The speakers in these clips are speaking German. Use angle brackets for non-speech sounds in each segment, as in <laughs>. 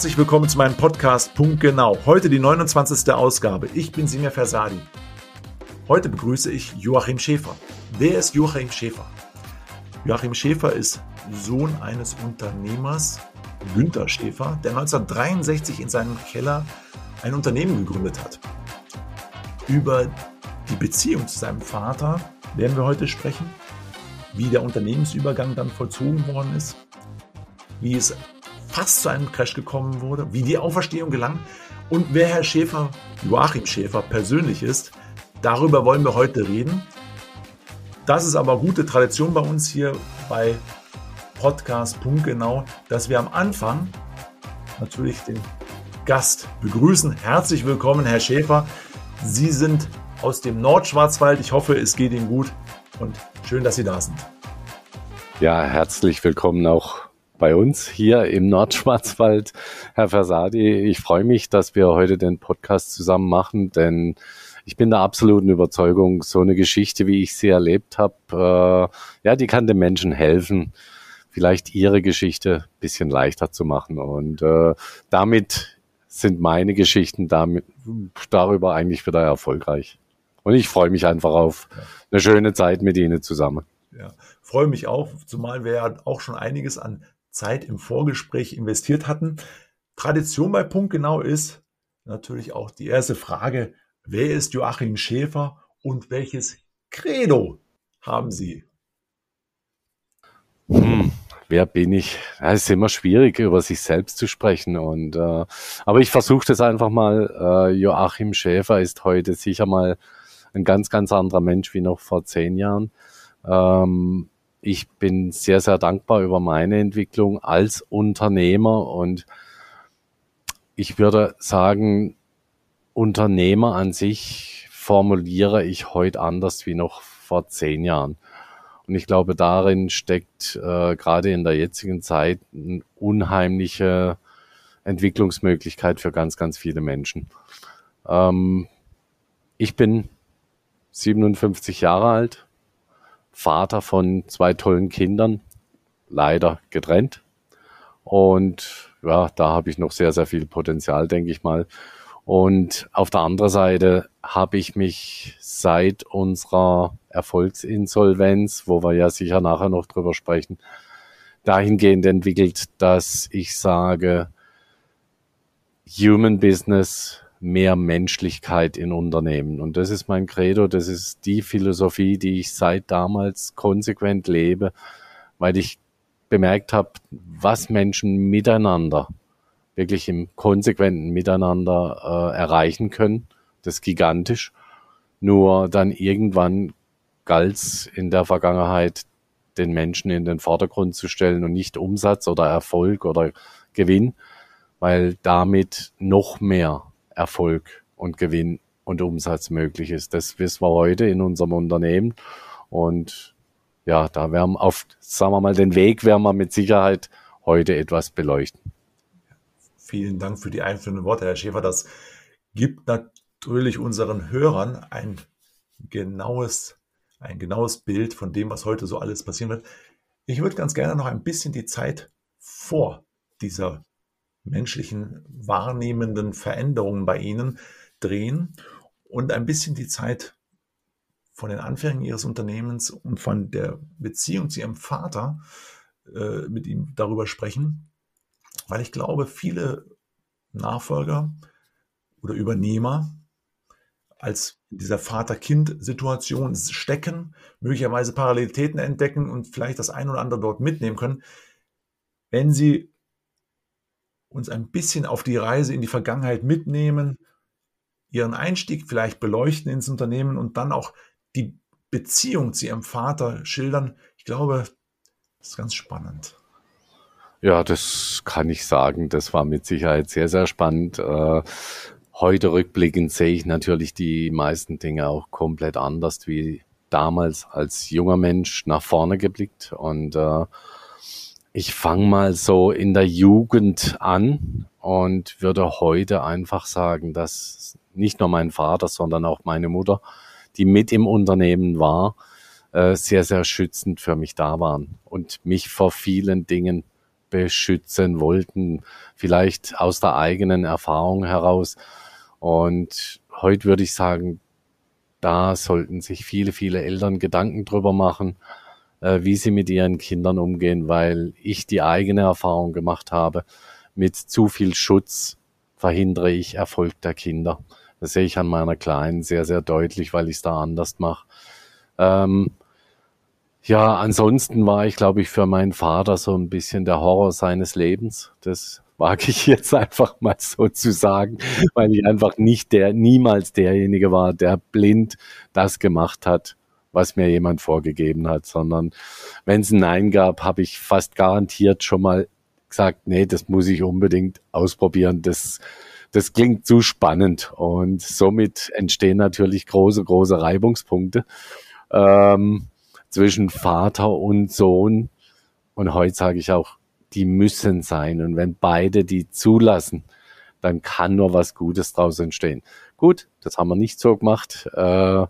Herzlich willkommen zu meinem Podcast Punkt Genau. Heute die 29. Ausgabe. Ich bin Simir Fersadi. Heute begrüße ich Joachim Schäfer. Wer ist Joachim Schäfer? Joachim Schäfer ist Sohn eines Unternehmers, Günther Schäfer, der 1963 in seinem Keller ein Unternehmen gegründet hat. Über die Beziehung zu seinem Vater werden wir heute sprechen, wie der Unternehmensübergang dann vollzogen worden ist, wie es fast zu einem Crash gekommen wurde, wie die Auferstehung gelang und wer Herr Schäfer, Joachim Schäfer, persönlich ist, darüber wollen wir heute reden. Das ist aber gute Tradition bei uns hier bei Podcast genau, dass wir am Anfang natürlich den Gast begrüßen. Herzlich willkommen, Herr Schäfer. Sie sind aus dem Nordschwarzwald. Ich hoffe, es geht Ihnen gut und schön, dass Sie da sind. Ja, herzlich willkommen auch bei uns hier im Nordschwarzwald, Herr Versadi. Ich freue mich, dass wir heute den Podcast zusammen machen, denn ich bin der absoluten Überzeugung, so eine Geschichte, wie ich sie erlebt habe, äh, ja, die kann den Menschen helfen, vielleicht ihre Geschichte bisschen leichter zu machen. Und äh, damit sind meine Geschichten damit, darüber eigentlich wieder erfolgreich. Und ich freue mich einfach auf eine schöne Zeit mit Ihnen zusammen. Ja, freue mich auch, zumal wir ja auch schon einiges an Zeit im Vorgespräch investiert hatten. Tradition bei Punkt genau ist natürlich auch die erste Frage, wer ist Joachim Schäfer und welches Credo haben Sie? Hm, wer bin ich? Es ist immer schwierig, über sich selbst zu sprechen. Und äh, aber ich versuche das einfach mal. Äh, Joachim Schäfer ist heute sicher mal ein ganz, ganz anderer Mensch wie noch vor zehn Jahren. Ähm, ich bin sehr, sehr dankbar über meine Entwicklung als Unternehmer und ich würde sagen, Unternehmer an sich formuliere ich heute anders wie noch vor zehn Jahren. Und ich glaube, darin steckt äh, gerade in der jetzigen Zeit eine unheimliche Entwicklungsmöglichkeit für ganz, ganz viele Menschen. Ähm, ich bin 57 Jahre alt, Vater von zwei tollen Kindern, leider getrennt. Und ja, da habe ich noch sehr, sehr viel Potenzial, denke ich mal. Und auf der anderen Seite habe ich mich seit unserer Erfolgsinsolvenz, wo wir ja sicher nachher noch drüber sprechen, dahingehend entwickelt, dass ich sage, Human Business mehr Menschlichkeit in Unternehmen. Und das ist mein Credo, das ist die Philosophie, die ich seit damals konsequent lebe, weil ich bemerkt habe, was Menschen miteinander, wirklich im konsequenten Miteinander äh, erreichen können. Das ist gigantisch. Nur dann irgendwann galt in der Vergangenheit, den Menschen in den Vordergrund zu stellen und nicht Umsatz oder Erfolg oder Gewinn, weil damit noch mehr Erfolg und Gewinn und Umsatz möglich ist. Das wissen wir heute in unserem Unternehmen. Und ja, da werden wir auf, sagen wir mal, den Weg werden wir mit Sicherheit heute etwas beleuchten. Vielen Dank für die einführenden Worte, Herr Schäfer. Das gibt natürlich unseren Hörern ein genaues, ein genaues Bild von dem, was heute so alles passieren wird. Ich würde ganz gerne noch ein bisschen die Zeit vor dieser menschlichen wahrnehmenden Veränderungen bei Ihnen drehen und ein bisschen die Zeit von den Anfängen Ihres Unternehmens und von der Beziehung zu Ihrem Vater äh, mit ihm darüber sprechen, weil ich glaube, viele Nachfolger oder Übernehmer als dieser Vater-Kind-Situation stecken, möglicherweise Parallelitäten entdecken und vielleicht das ein oder andere dort mitnehmen können, wenn sie uns ein bisschen auf die Reise in die Vergangenheit mitnehmen, ihren Einstieg vielleicht beleuchten ins Unternehmen und dann auch die Beziehung zu ihrem Vater schildern. Ich glaube, das ist ganz spannend. Ja, das kann ich sagen. Das war mit Sicherheit sehr, sehr spannend. Äh, heute rückblickend sehe ich natürlich die meisten Dinge auch komplett anders wie damals als junger Mensch nach vorne geblickt. Und äh, ich fange mal so in der Jugend an und würde heute einfach sagen, dass nicht nur mein Vater, sondern auch meine Mutter, die mit im Unternehmen war, äh, sehr, sehr schützend für mich da waren und mich vor vielen Dingen beschützen wollten, vielleicht aus der eigenen Erfahrung heraus. Und heute würde ich sagen, da sollten sich viele, viele Eltern Gedanken drüber machen, äh, wie sie mit ihren Kindern umgehen, weil ich die eigene Erfahrung gemacht habe. Mit zu viel Schutz verhindere ich Erfolg der Kinder. Das sehe ich an meiner Kleinen sehr, sehr deutlich, weil ich es da anders mache. Ähm, ja, ansonsten war ich, glaube ich, für meinen Vater so ein bisschen der Horror seines Lebens. Das wage ich <laughs> jetzt einfach mal so zu sagen, weil ich einfach nicht der, niemals derjenige war, der blind das gemacht hat, was mir jemand vorgegeben hat, sondern wenn es ein Nein gab, habe ich fast garantiert schon mal gesagt, nee, das muss ich unbedingt ausprobieren. Das, das klingt zu spannend und somit entstehen natürlich große, große Reibungspunkte ähm, zwischen Vater und Sohn. Und heute sage ich auch, die müssen sein. Und wenn beide die zulassen, dann kann nur was Gutes draus entstehen. Gut, das haben wir nicht so gemacht. Äh,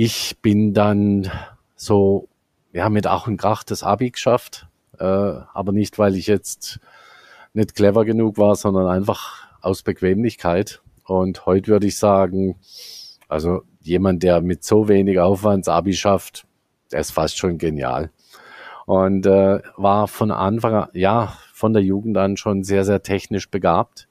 ich bin dann so, ja, mit Ach und Krach das Abi geschafft. Äh, aber nicht, weil ich jetzt nicht clever genug war, sondern einfach aus Bequemlichkeit. Und heute würde ich sagen, also jemand, der mit so wenig Aufwand das Abi schafft, der ist fast schon genial und äh, war von Anfang an, ja, von der Jugend an schon sehr, sehr technisch begabt.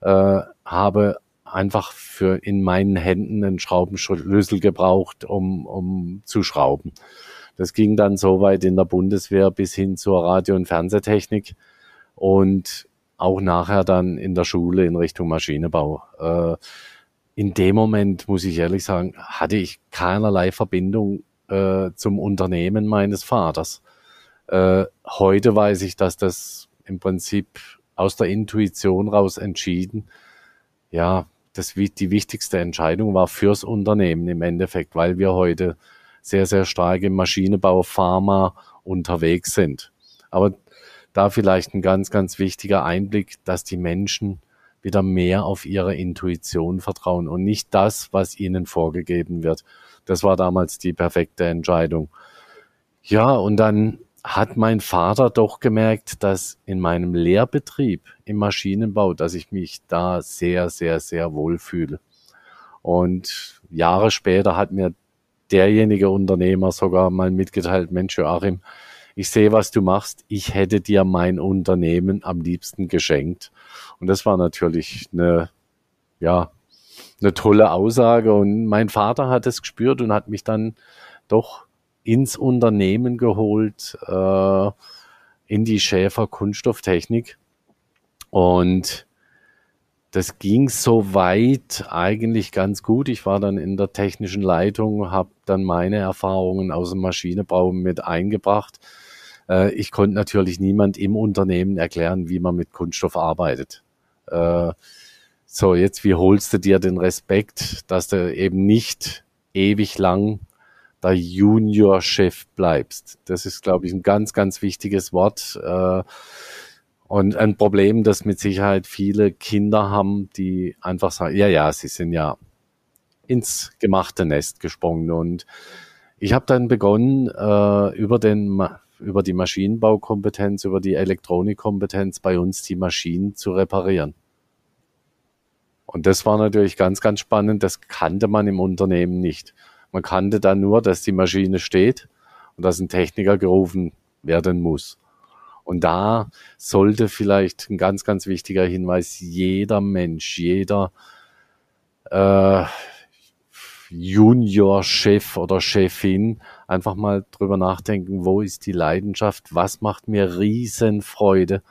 Äh, habe einfach für in meinen Händen einen Schraubenschlüssel gebraucht, um, um zu schrauben. Das ging dann so weit in der Bundeswehr bis hin zur Radio- und Fernsehtechnik und auch nachher dann in der Schule in Richtung Maschinenbau. Äh, in dem Moment, muss ich ehrlich sagen, hatte ich keinerlei Verbindung äh, zum Unternehmen meines Vaters. Äh, heute weiß ich, dass das im Prinzip aus der Intuition raus entschieden, ja, das die wichtigste Entscheidung war fürs Unternehmen im Endeffekt, weil wir heute sehr, sehr stark im Maschinenbau, Pharma unterwegs sind. Aber da vielleicht ein ganz, ganz wichtiger Einblick, dass die Menschen wieder mehr auf ihre Intuition vertrauen und nicht das, was ihnen vorgegeben wird. Das war damals die perfekte Entscheidung. Ja, und dann hat mein Vater doch gemerkt, dass in meinem Lehrbetrieb im Maschinenbau, dass ich mich da sehr, sehr, sehr wohl fühle. Und Jahre später hat mir derjenige Unternehmer sogar mal mitgeteilt, Mensch, Joachim, ich sehe, was du machst. Ich hätte dir mein Unternehmen am liebsten geschenkt. Und das war natürlich eine, ja, eine tolle Aussage. Und mein Vater hat es gespürt und hat mich dann doch ins Unternehmen geholt, äh, in die Schäfer Kunststofftechnik. Und das ging so weit eigentlich ganz gut. Ich war dann in der technischen Leitung, habe dann meine Erfahrungen aus dem Maschinenbau mit eingebracht. Äh, ich konnte natürlich niemand im Unternehmen erklären, wie man mit Kunststoff arbeitet. Äh, so, jetzt wie holst du dir den Respekt, dass du eben nicht ewig lang der Junior-Chef bleibst. Das ist, glaube ich, ein ganz, ganz wichtiges Wort. Äh, und ein Problem, das mit Sicherheit viele Kinder haben, die einfach sagen, ja, ja, sie sind ja ins gemachte Nest gesprungen. Und ich habe dann begonnen, äh, über, den, über die Maschinenbaukompetenz, über die Elektronikkompetenz bei uns die Maschinen zu reparieren. Und das war natürlich ganz, ganz spannend. Das kannte man im Unternehmen nicht. Man kannte dann nur, dass die Maschine steht und dass ein Techniker gerufen werden muss. Und da sollte vielleicht ein ganz, ganz wichtiger Hinweis, jeder Mensch, jeder äh, Junior-Chef oder Chefin einfach mal drüber nachdenken, wo ist die Leidenschaft, was macht mir Riesenfreude,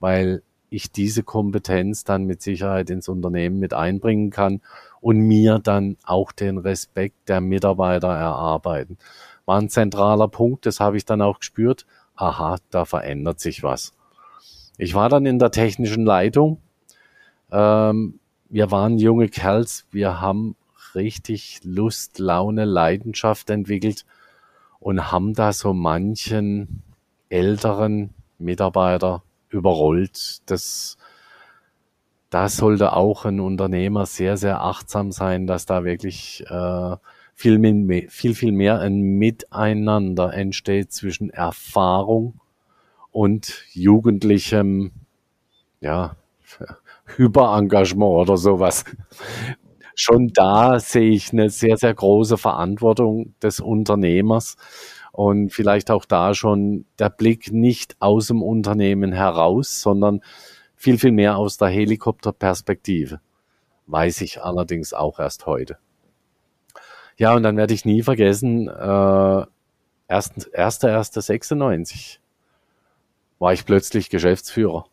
weil ich diese Kompetenz dann mit Sicherheit ins Unternehmen mit einbringen kann und mir dann auch den Respekt der Mitarbeiter erarbeiten. War ein zentraler Punkt, das habe ich dann auch gespürt. Aha, da verändert sich was. Ich war dann in der technischen Leitung. Ähm, wir waren junge Kerls, wir haben richtig Lust, Laune, Leidenschaft entwickelt und haben da so manchen älteren Mitarbeiter überrollt. Das da sollte auch ein Unternehmer sehr, sehr achtsam sein, dass da wirklich äh, viel, viel, viel mehr ein Miteinander entsteht zwischen Erfahrung und jugendlichem, ja, <laughs> Hyperengagement oder sowas. Schon da sehe ich eine sehr, sehr große Verantwortung des Unternehmers und vielleicht auch da schon der Blick nicht aus dem Unternehmen heraus, sondern viel, viel mehr aus der Helikopterperspektive. Weiß ich allerdings auch erst heute. Ja, und dann werde ich nie vergessen, äh, 1.1.96 war ich plötzlich Geschäftsführer.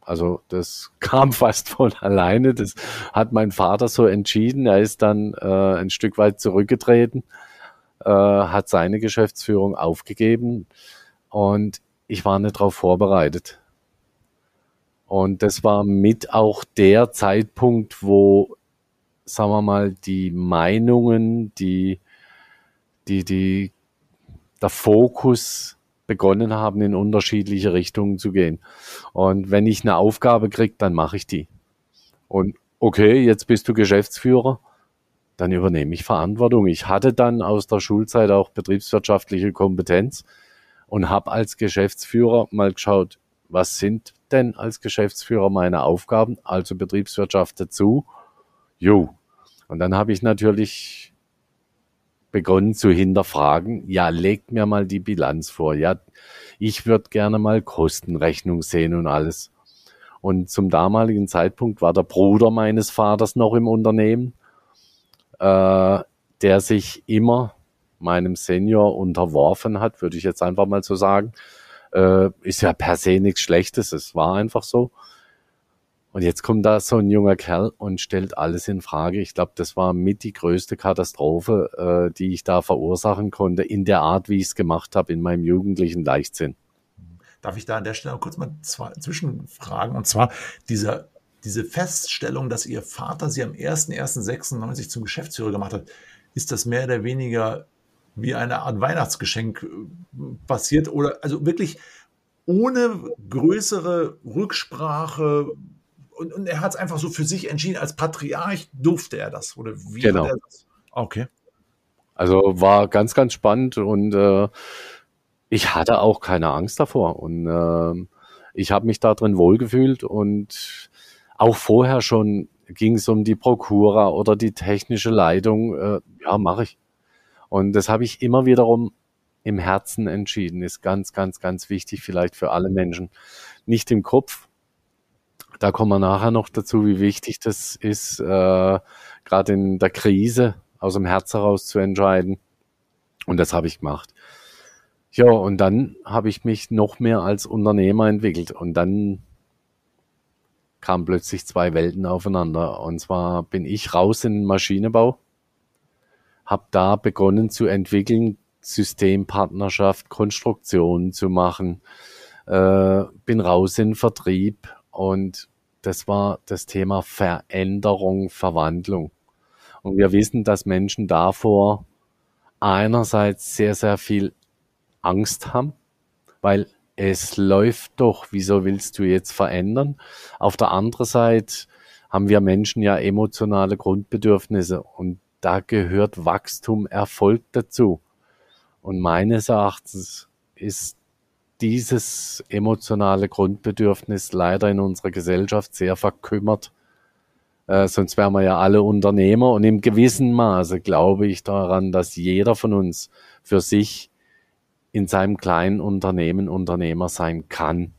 Also das <laughs> kam fast von alleine. Das hat mein Vater so entschieden. Er ist dann äh, ein Stück weit zurückgetreten, äh, hat seine Geschäftsführung aufgegeben und ich war nicht darauf vorbereitet. Und das war mit auch der Zeitpunkt, wo, sagen wir mal, die Meinungen, die, die, die, der Fokus begonnen haben, in unterschiedliche Richtungen zu gehen. Und wenn ich eine Aufgabe kriege, dann mache ich die. Und okay, jetzt bist du Geschäftsführer, dann übernehme ich Verantwortung. Ich hatte dann aus der Schulzeit auch betriebswirtschaftliche Kompetenz und habe als Geschäftsführer mal geschaut, was sind denn als Geschäftsführer meine Aufgaben, also Betriebswirtschaft dazu. Jo. Und dann habe ich natürlich begonnen zu hinterfragen, ja, legt mir mal die Bilanz vor. Ja, ich würde gerne mal Kostenrechnung sehen und alles. Und zum damaligen Zeitpunkt war der Bruder meines Vaters noch im Unternehmen, äh, der sich immer meinem Senior unterworfen hat, würde ich jetzt einfach mal so sagen. Äh, ist ja per se nichts Schlechtes, es war einfach so. Und jetzt kommt da so ein junger Kerl und stellt alles in Frage. Ich glaube, das war mit die größte Katastrophe, äh, die ich da verursachen konnte, in der Art, wie ich es gemacht habe, in meinem jugendlichen Leichtsinn. Darf ich da an der Stelle kurz mal zwei, zwischenfragen? Und zwar dieser, diese Feststellung, dass Ihr Vater Sie am 01.01.96 zum Geschäftsführer gemacht hat, ist das mehr oder weniger wie eine Art Weihnachtsgeschenk äh, passiert oder also wirklich ohne größere Rücksprache, und, und er hat es einfach so für sich entschieden, als Patriarch durfte er das. Oder wie genau. hat er das? Okay. Also war ganz, ganz spannend und äh, ich hatte auch keine Angst davor. Und äh, ich habe mich da drin wohlgefühlt und auch vorher schon ging es um die Prokura oder die technische Leitung. Äh, ja, mache ich. Und das habe ich immer wiederum im Herzen entschieden. Ist ganz, ganz, ganz wichtig vielleicht für alle Menschen. Nicht im Kopf, da kommen wir nachher noch dazu, wie wichtig das ist, äh, gerade in der Krise aus dem Herz heraus zu entscheiden. Und das habe ich gemacht. Ja, und dann habe ich mich noch mehr als Unternehmer entwickelt. Und dann kamen plötzlich zwei Welten aufeinander. Und zwar bin ich raus in den Maschinenbau, habe da begonnen zu entwickeln, Systempartnerschaft, Konstruktion zu machen, äh, bin raus in den Vertrieb, und das war das Thema Veränderung, Verwandlung. Und wir wissen, dass Menschen davor einerseits sehr, sehr viel Angst haben, weil es läuft doch, wieso willst du jetzt verändern? Auf der anderen Seite haben wir Menschen ja emotionale Grundbedürfnisse und da gehört Wachstum, Erfolg dazu. Und meines Erachtens ist dieses emotionale Grundbedürfnis leider in unserer Gesellschaft sehr verkümmert. Äh, sonst wären wir ja alle Unternehmer. Und im gewissen Maße glaube ich daran, dass jeder von uns für sich in seinem kleinen Unternehmen Unternehmer sein kann.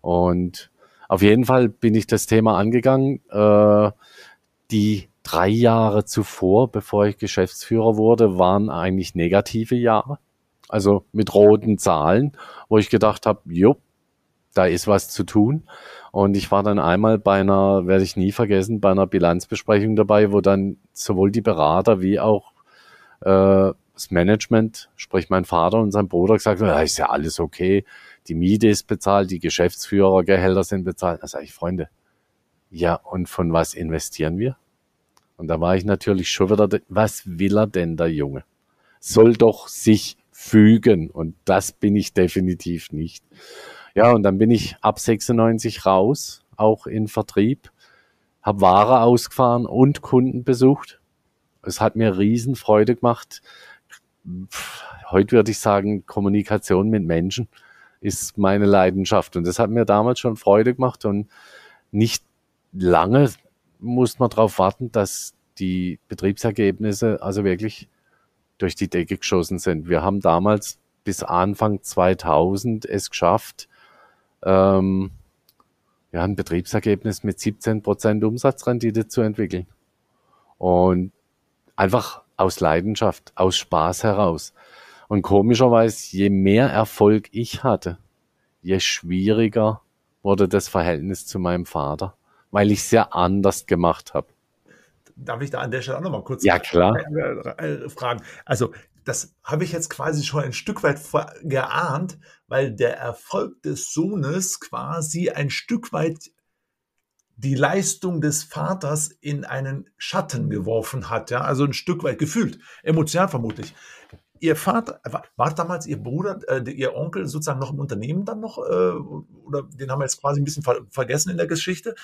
Und auf jeden Fall bin ich das Thema angegangen. Äh, die drei Jahre zuvor, bevor ich Geschäftsführer wurde, waren eigentlich negative Jahre also mit roten Zahlen, wo ich gedacht habe, jo, da ist was zu tun. Und ich war dann einmal bei einer, werde ich nie vergessen, bei einer Bilanzbesprechung dabei, wo dann sowohl die Berater wie auch äh, das Management, sprich mein Vater und sein Bruder gesagt ja, ist ja alles okay, die Miete ist bezahlt, die Geschäftsführergehälter sind bezahlt. Da sage ich, Freunde, ja, und von was investieren wir? Und da war ich natürlich schon wieder, was will er denn, der Junge? Soll doch sich fügen. Und das bin ich definitiv nicht. Ja, und dann bin ich ab 96 raus, auch in Vertrieb, habe Ware ausgefahren und Kunden besucht. Es hat mir Riesenfreude gemacht. Heute würde ich sagen, Kommunikation mit Menschen ist meine Leidenschaft. Und das hat mir damals schon Freude gemacht und nicht lange muss man darauf warten, dass die Betriebsergebnisse also wirklich durch die Decke geschossen sind. Wir haben damals bis Anfang 2000 es geschafft, ähm, ja, ein Betriebsergebnis mit 17 Prozent Umsatzrendite zu entwickeln. Und einfach aus Leidenschaft, aus Spaß heraus. Und komischerweise, je mehr Erfolg ich hatte, je schwieriger wurde das Verhältnis zu meinem Vater, weil ich es ja anders gemacht habe. Darf ich da an der Stelle auch nochmal kurz ja, klar. Äh, fragen? Also, das habe ich jetzt quasi schon ein Stück weit geahnt, weil der Erfolg des Sohnes quasi ein Stück weit die Leistung des Vaters in einen Schatten geworfen hat, ja, also ein Stück weit gefühlt, emotional vermutlich. Ihr Vater, war damals Ihr Bruder, äh, Ihr Onkel sozusagen noch im Unternehmen dann noch, äh, oder den haben wir jetzt quasi ein bisschen ver vergessen in der Geschichte?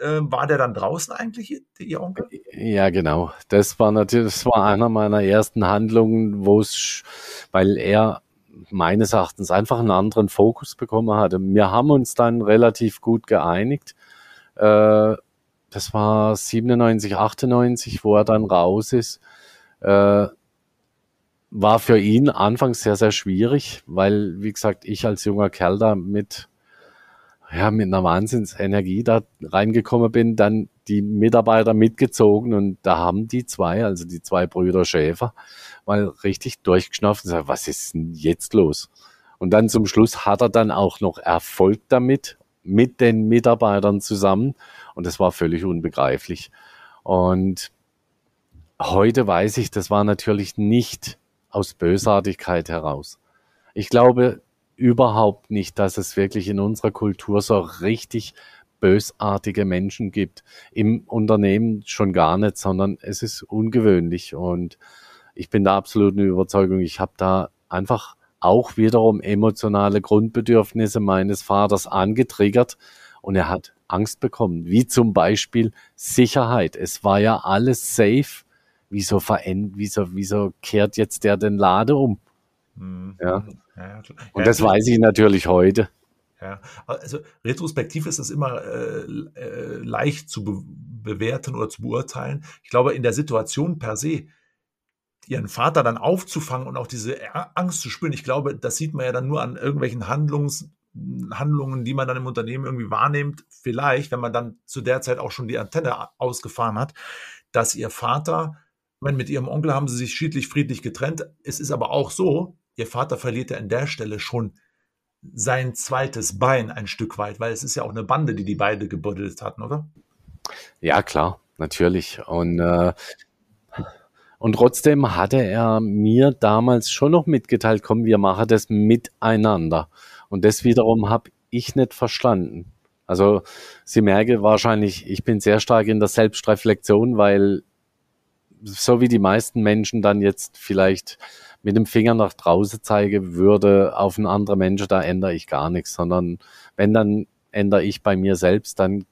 Äh, war der dann draußen eigentlich, Ihr Onkel? Ja, genau. Das war natürlich, das war einer meiner ersten Handlungen, wo es, weil er meines Erachtens einfach einen anderen Fokus bekommen hatte. Wir haben uns dann relativ gut geeinigt. Äh, das war 97, 98, wo er dann raus ist. Äh, war für ihn anfangs sehr, sehr schwierig, weil, wie gesagt, ich als junger Kerl da mit, ja, mit einer Wahnsinnsenergie da reingekommen bin, dann die Mitarbeiter mitgezogen und da haben die zwei, also die zwei Brüder Schäfer, mal richtig durchgeschnauft und gesagt, was ist denn jetzt los? Und dann zum Schluss hat er dann auch noch Erfolg damit, mit den Mitarbeitern zusammen und das war völlig unbegreiflich. Und heute weiß ich, das war natürlich nicht aus Bösartigkeit heraus. Ich glaube überhaupt nicht, dass es wirklich in unserer Kultur so richtig bösartige Menschen gibt. Im Unternehmen schon gar nicht, sondern es ist ungewöhnlich und ich bin der absoluten Überzeugung, ich habe da einfach auch wiederum emotionale Grundbedürfnisse meines Vaters angetriggert und er hat Angst bekommen, wie zum Beispiel Sicherheit. Es war ja alles safe wieso verändert, wieso, wieso kehrt jetzt der den Lade um? Mhm. Ja. ja. Und das weiß ich natürlich heute. Ja, also retrospektiv ist es immer äh, äh, leicht zu be bewerten oder zu beurteilen. Ich glaube, in der Situation per se, ihren Vater dann aufzufangen und auch diese Angst zu spüren, ich glaube, das sieht man ja dann nur an irgendwelchen Handlungs, Handlungen, die man dann im Unternehmen irgendwie wahrnimmt, vielleicht, wenn man dann zu der Zeit auch schon die Antenne ausgefahren hat, dass ihr Vater meine, mit ihrem Onkel haben sie sich schiedlich friedlich getrennt. Es ist aber auch so, ihr Vater verliert ja an der Stelle schon sein zweites Bein ein Stück weit, weil es ist ja auch eine Bande, die die beide gebuddelt hatten, oder? Ja, klar, natürlich. Und, äh, und trotzdem hatte er mir damals schon noch mitgeteilt, komm, wir machen das miteinander. Und das wiederum habe ich nicht verstanden. Also Sie merken wahrscheinlich, ich bin sehr stark in der Selbstreflexion, weil so wie die meisten Menschen dann jetzt vielleicht mit dem Finger nach draußen zeige würde auf einen anderen Menschen, da ändere ich gar nichts, sondern wenn dann ändere ich bei mir selbst, dann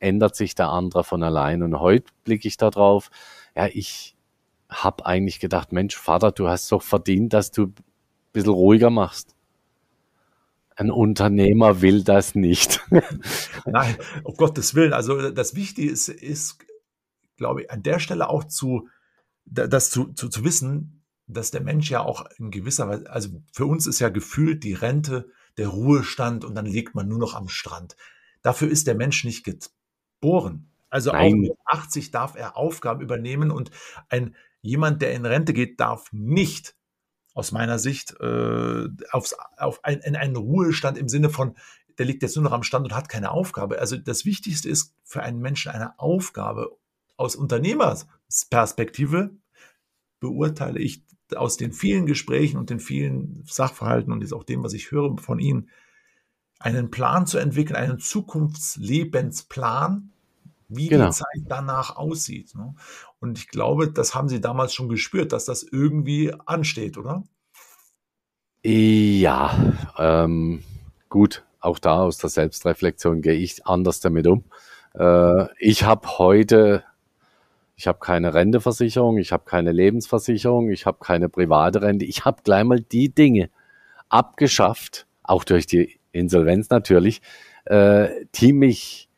ändert sich der andere von allein. Und heute blicke ich da drauf, ja, ich habe eigentlich gedacht, Mensch, Vater, du hast doch verdient, dass du ein bisschen ruhiger machst. Ein Unternehmer will das nicht. <laughs> Nein, um Gottes Willen. Also das Wichtige ist, ist glaube ich, an der Stelle auch zu, das zu, zu, zu wissen, dass der Mensch ja auch in gewisser Weise, also für uns ist ja gefühlt die Rente der Ruhestand und dann liegt man nur noch am Strand. Dafür ist der Mensch nicht geboren. Also Nein. auch mit 80 darf er Aufgaben übernehmen und ein jemand, der in Rente geht, darf nicht aus meiner Sicht äh, aufs, auf ein, in einen Ruhestand im Sinne von, der liegt jetzt nur noch am Stand und hat keine Aufgabe. Also das Wichtigste ist für einen Menschen eine Aufgabe aus Unternehmersperspektive beurteile ich aus den vielen Gesprächen und den vielen Sachverhalten und auch dem, was ich höre von Ihnen, einen Plan zu entwickeln, einen Zukunftslebensplan, wie genau. die Zeit danach aussieht. Ne? Und ich glaube, das haben Sie damals schon gespürt, dass das irgendwie ansteht, oder? Ja, ähm, gut, auch da aus der Selbstreflexion gehe ich anders damit um. Äh, ich habe heute ich habe keine Renteversicherung, ich habe keine Lebensversicherung, ich habe keine private Rente. Ich habe gleich mal die Dinge abgeschafft, auch durch die Insolvenz natürlich, äh, die mich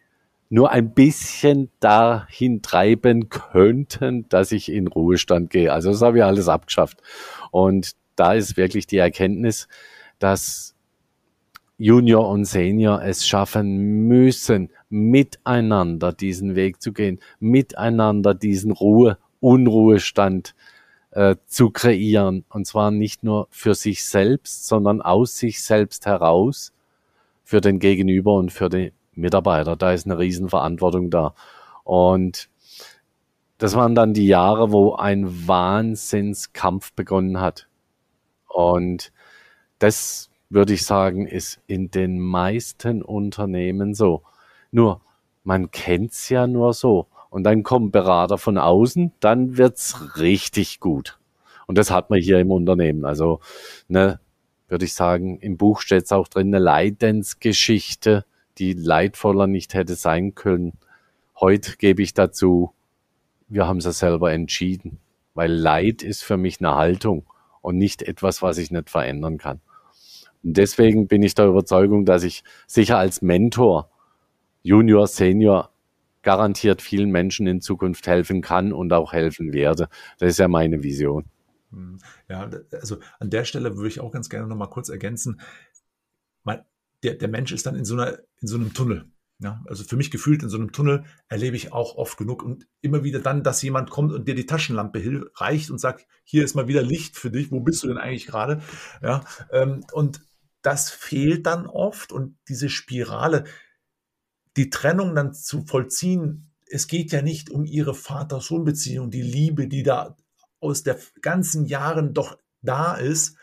nur ein bisschen dahin treiben könnten, dass ich in Ruhestand gehe. Also das habe ich alles abgeschafft. Und da ist wirklich die Erkenntnis, dass Junior und Senior es schaffen müssen, miteinander diesen Weg zu gehen, miteinander diesen Ruhe, Unruhestand äh, zu kreieren. Und zwar nicht nur für sich selbst, sondern aus sich selbst heraus, für den Gegenüber und für die Mitarbeiter. Da ist eine Riesenverantwortung da. Und das waren dann die Jahre, wo ein Wahnsinnskampf begonnen hat. Und das würde ich sagen, ist in den meisten Unternehmen so. Nur, man kennt's ja nur so. Und dann kommen Berater von außen, dann wird's richtig gut. Und das hat man hier im Unternehmen. Also, ne, würde ich sagen, im Buch steht's auch drin, eine Leidensgeschichte die leidvoller nicht hätte sein können. Heute gebe ich dazu, wir haben es selber entschieden, weil Leid ist für mich eine Haltung und nicht etwas, was ich nicht verändern kann. Und deswegen bin ich der Überzeugung, dass ich sicher als Mentor, Junior, Senior, garantiert vielen Menschen in Zukunft helfen kann und auch helfen werde. Das ist ja meine Vision. Hm. Ja, also an der Stelle würde ich auch ganz gerne noch mal kurz ergänzen der, der Mensch ist dann in so, einer, in so einem Tunnel. Ja, also für mich gefühlt in so einem Tunnel erlebe ich auch oft genug und immer wieder dann, dass jemand kommt und dir die Taschenlampe reicht und sagt, hier ist mal wieder Licht für dich, wo bist du denn eigentlich gerade? Ja, ähm, und das fehlt dann oft und diese Spirale, die Trennung dann zu vollziehen, es geht ja nicht um ihre Vater-Sohn-Beziehung, die Liebe, die da aus der ganzen Jahren doch da ist,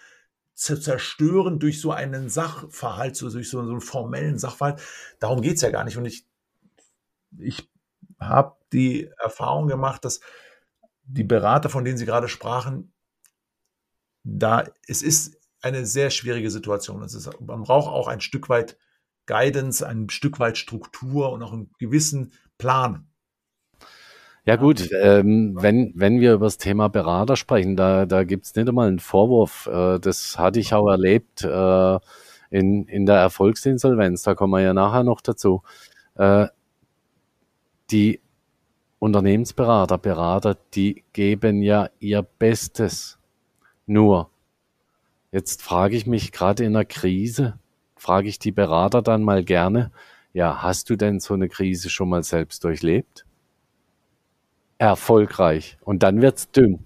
zerstören durch so einen Sachverhalt, so, durch so, einen formellen Sachverhalt. Darum geht es ja gar nicht. Und ich, ich habe die Erfahrung gemacht, dass die Berater, von denen Sie gerade sprachen, da es ist eine sehr schwierige Situation. Es ist, man braucht auch ein Stück weit Guidance, ein Stück weit Struktur und auch einen gewissen Plan. Ja gut, ähm, wenn, wenn wir über das Thema Berater sprechen, da, da gibt's nicht einmal einen Vorwurf. Äh, das hatte ich auch erlebt äh, in, in der Erfolgsinsolvenz, da kommen wir ja nachher noch dazu. Äh, die Unternehmensberater, Berater, die geben ja ihr Bestes. Nur, jetzt frage ich mich gerade in einer Krise, frage ich die Berater dann mal gerne, ja, hast du denn so eine Krise schon mal selbst durchlebt? Erfolgreich. Und dann wird's dünn.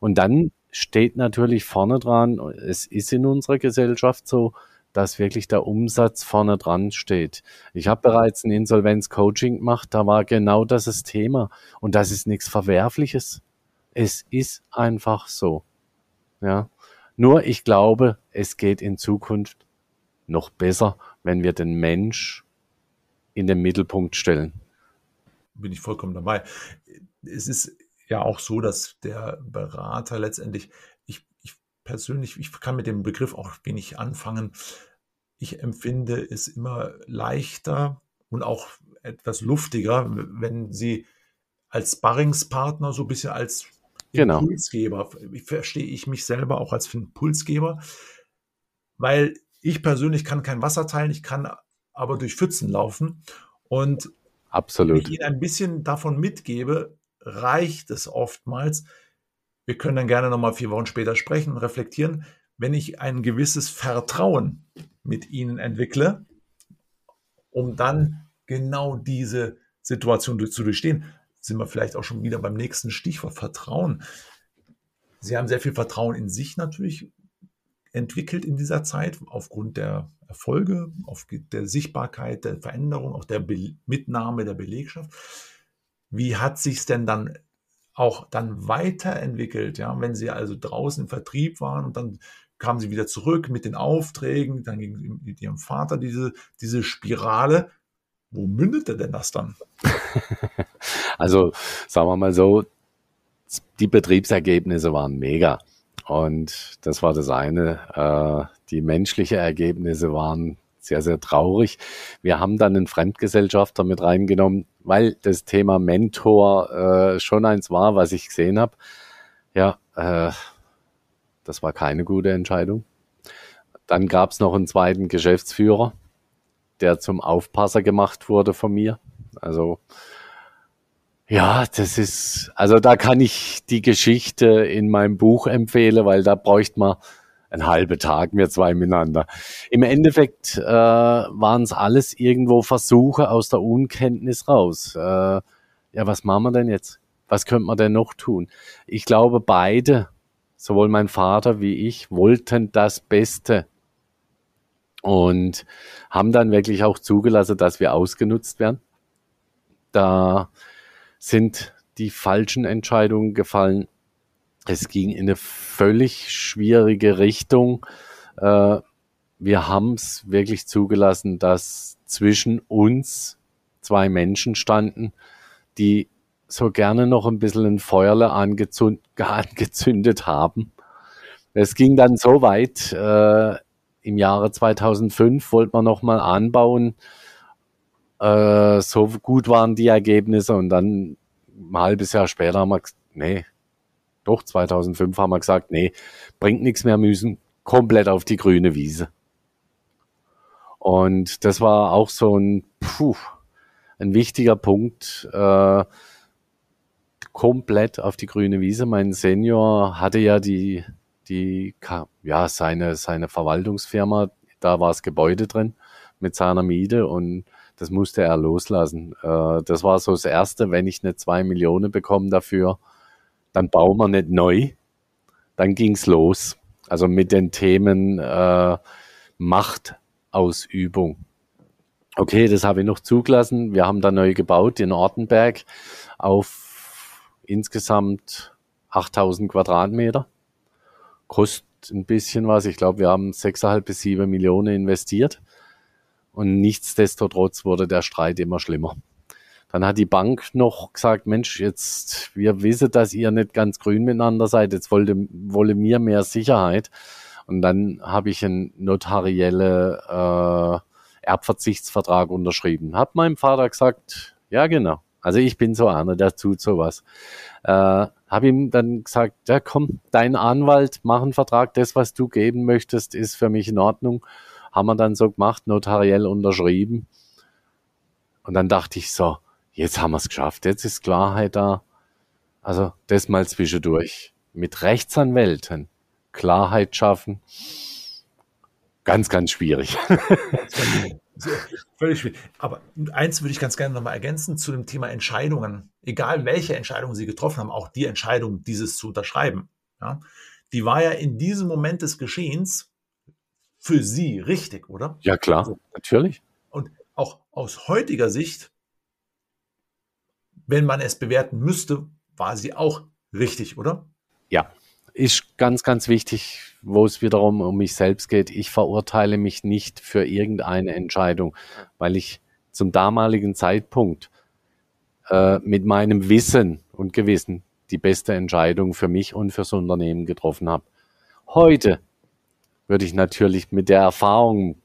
Und dann steht natürlich vorne dran, es ist in unserer Gesellschaft so, dass wirklich der Umsatz vorne dran steht. Ich habe bereits ein Insolvenz-Coaching gemacht, da war genau das das Thema. Und das ist nichts Verwerfliches. Es ist einfach so. Ja. Nur ich glaube, es geht in Zukunft noch besser, wenn wir den Mensch in den Mittelpunkt stellen. Bin ich vollkommen dabei es ist ja auch so, dass der Berater letztendlich, ich, ich persönlich, ich kann mit dem Begriff auch wenig anfangen. Ich empfinde es immer leichter und auch etwas luftiger, wenn sie als Sparringspartner so ein bisschen als genau. Impulsgeber, ich verstehe ich mich selber auch als Impulsgeber, weil ich persönlich kann kein Wasser teilen, ich kann aber durch Pfützen laufen und Absolut. ich ihnen ein bisschen davon mitgebe, reicht es oftmals. Wir können dann gerne nochmal vier Wochen später sprechen und reflektieren, wenn ich ein gewisses Vertrauen mit ihnen entwickle, um dann genau diese Situation zu durchstehen, sind wir vielleicht auch schon wieder beim nächsten Stichwort Vertrauen. Sie haben sehr viel Vertrauen in sich natürlich entwickelt in dieser Zeit aufgrund der Erfolge, aufgrund der Sichtbarkeit, der Veränderung, auch der Be Mitnahme der Belegschaft wie hat sich's denn dann auch dann weiterentwickelt, ja, wenn sie also draußen im Vertrieb waren und dann kamen sie wieder zurück mit den Aufträgen, dann ging mit ihrem Vater diese, diese Spirale. Wo mündete denn das dann? <laughs> Also, sagen wir mal so, die Betriebsergebnisse waren mega. Und das war das eine. Äh, die menschlichen Ergebnisse waren sehr, sehr traurig. Wir haben dann einen Fremdgesellschafter mit reingenommen, weil das Thema Mentor äh, schon eins war, was ich gesehen habe. Ja, äh, das war keine gute Entscheidung. Dann gab es noch einen zweiten Geschäftsführer, der zum Aufpasser gemacht wurde von mir. Also ja, das ist, also da kann ich die Geschichte in meinem Buch empfehlen, weil da bräuchte man einen halben Tag, wir zwei miteinander. Im Endeffekt äh, waren es alles irgendwo Versuche aus der Unkenntnis raus. Äh, ja, was machen wir denn jetzt? Was könnte man denn noch tun? Ich glaube, beide, sowohl mein Vater wie ich, wollten das Beste und haben dann wirklich auch zugelassen, dass wir ausgenutzt werden. Da sind die falschen Entscheidungen gefallen. Es ging in eine völlig schwierige Richtung. Äh, wir haben es wirklich zugelassen, dass zwischen uns zwei Menschen standen, die so gerne noch ein bisschen ein Feuerle <laughs> angezündet haben. Es ging dann so weit, äh, im Jahre 2005 wollte man nochmal anbauen. Äh, so gut waren die Ergebnisse und dann ein halbes Jahr später haben wir gesagt, nee, doch 2005 haben wir gesagt, nee, bringt nichts mehr, müssen komplett auf die grüne Wiese. Und das war auch so ein, puh, ein wichtiger Punkt, äh, komplett auf die grüne Wiese. Mein Senior hatte ja die die, ja, seine, seine Verwaltungsfirma, da war das Gebäude drin mit seiner Miete und das musste er loslassen. Äh, das war so das Erste, wenn ich eine zwei Millionen bekomme dafür, dann bauen wir nicht neu. Dann ging's los. Also mit den Themen äh, Machtausübung. Okay, das habe ich noch zugelassen. Wir haben da neu gebaut in Ortenberg auf insgesamt 8000 Quadratmeter kostet ein bisschen was. Ich glaube, wir haben 6,5 bis 7 Millionen investiert. Und nichtsdestotrotz wurde der Streit immer schlimmer. Dann hat die Bank noch gesagt, Mensch, jetzt, wir wissen, dass ihr nicht ganz grün miteinander seid, jetzt wollte, wolle mir mehr Sicherheit. Und dann habe ich einen notarielle äh, Erbverzichtsvertrag unterschrieben. Hab meinem Vater gesagt, ja genau, also ich bin so einer, der tut sowas. Äh, habe ihm dann gesagt, ja komm, dein Anwalt, mach einen Vertrag, das, was du geben möchtest, ist für mich in Ordnung. Haben wir dann so gemacht, notariell unterschrieben. Und dann dachte ich so, jetzt haben wir es geschafft, jetzt ist Klarheit da. Also das mal zwischendurch. Mit Rechtsanwälten Klarheit schaffen, ganz, ganz schwierig. <laughs> Völlig schwierig. Aber eins würde ich ganz gerne nochmal ergänzen zu dem Thema Entscheidungen. Egal welche Entscheidungen Sie getroffen haben, auch die Entscheidung, dieses zu unterschreiben, ja, die war ja in diesem Moment des Geschehens für Sie richtig, oder? Ja, klar, also, natürlich. Und auch aus heutiger Sicht, wenn man es bewerten müsste, war sie auch richtig, oder? Ja, ist ganz, ganz wichtig, wo es wiederum um mich selbst geht. Ich verurteile mich nicht für irgendeine Entscheidung, weil ich zum damaligen Zeitpunkt äh, mit meinem Wissen und Gewissen die beste Entscheidung für mich und fürs Unternehmen getroffen habe. Heute würde ich natürlich mit der Erfahrung,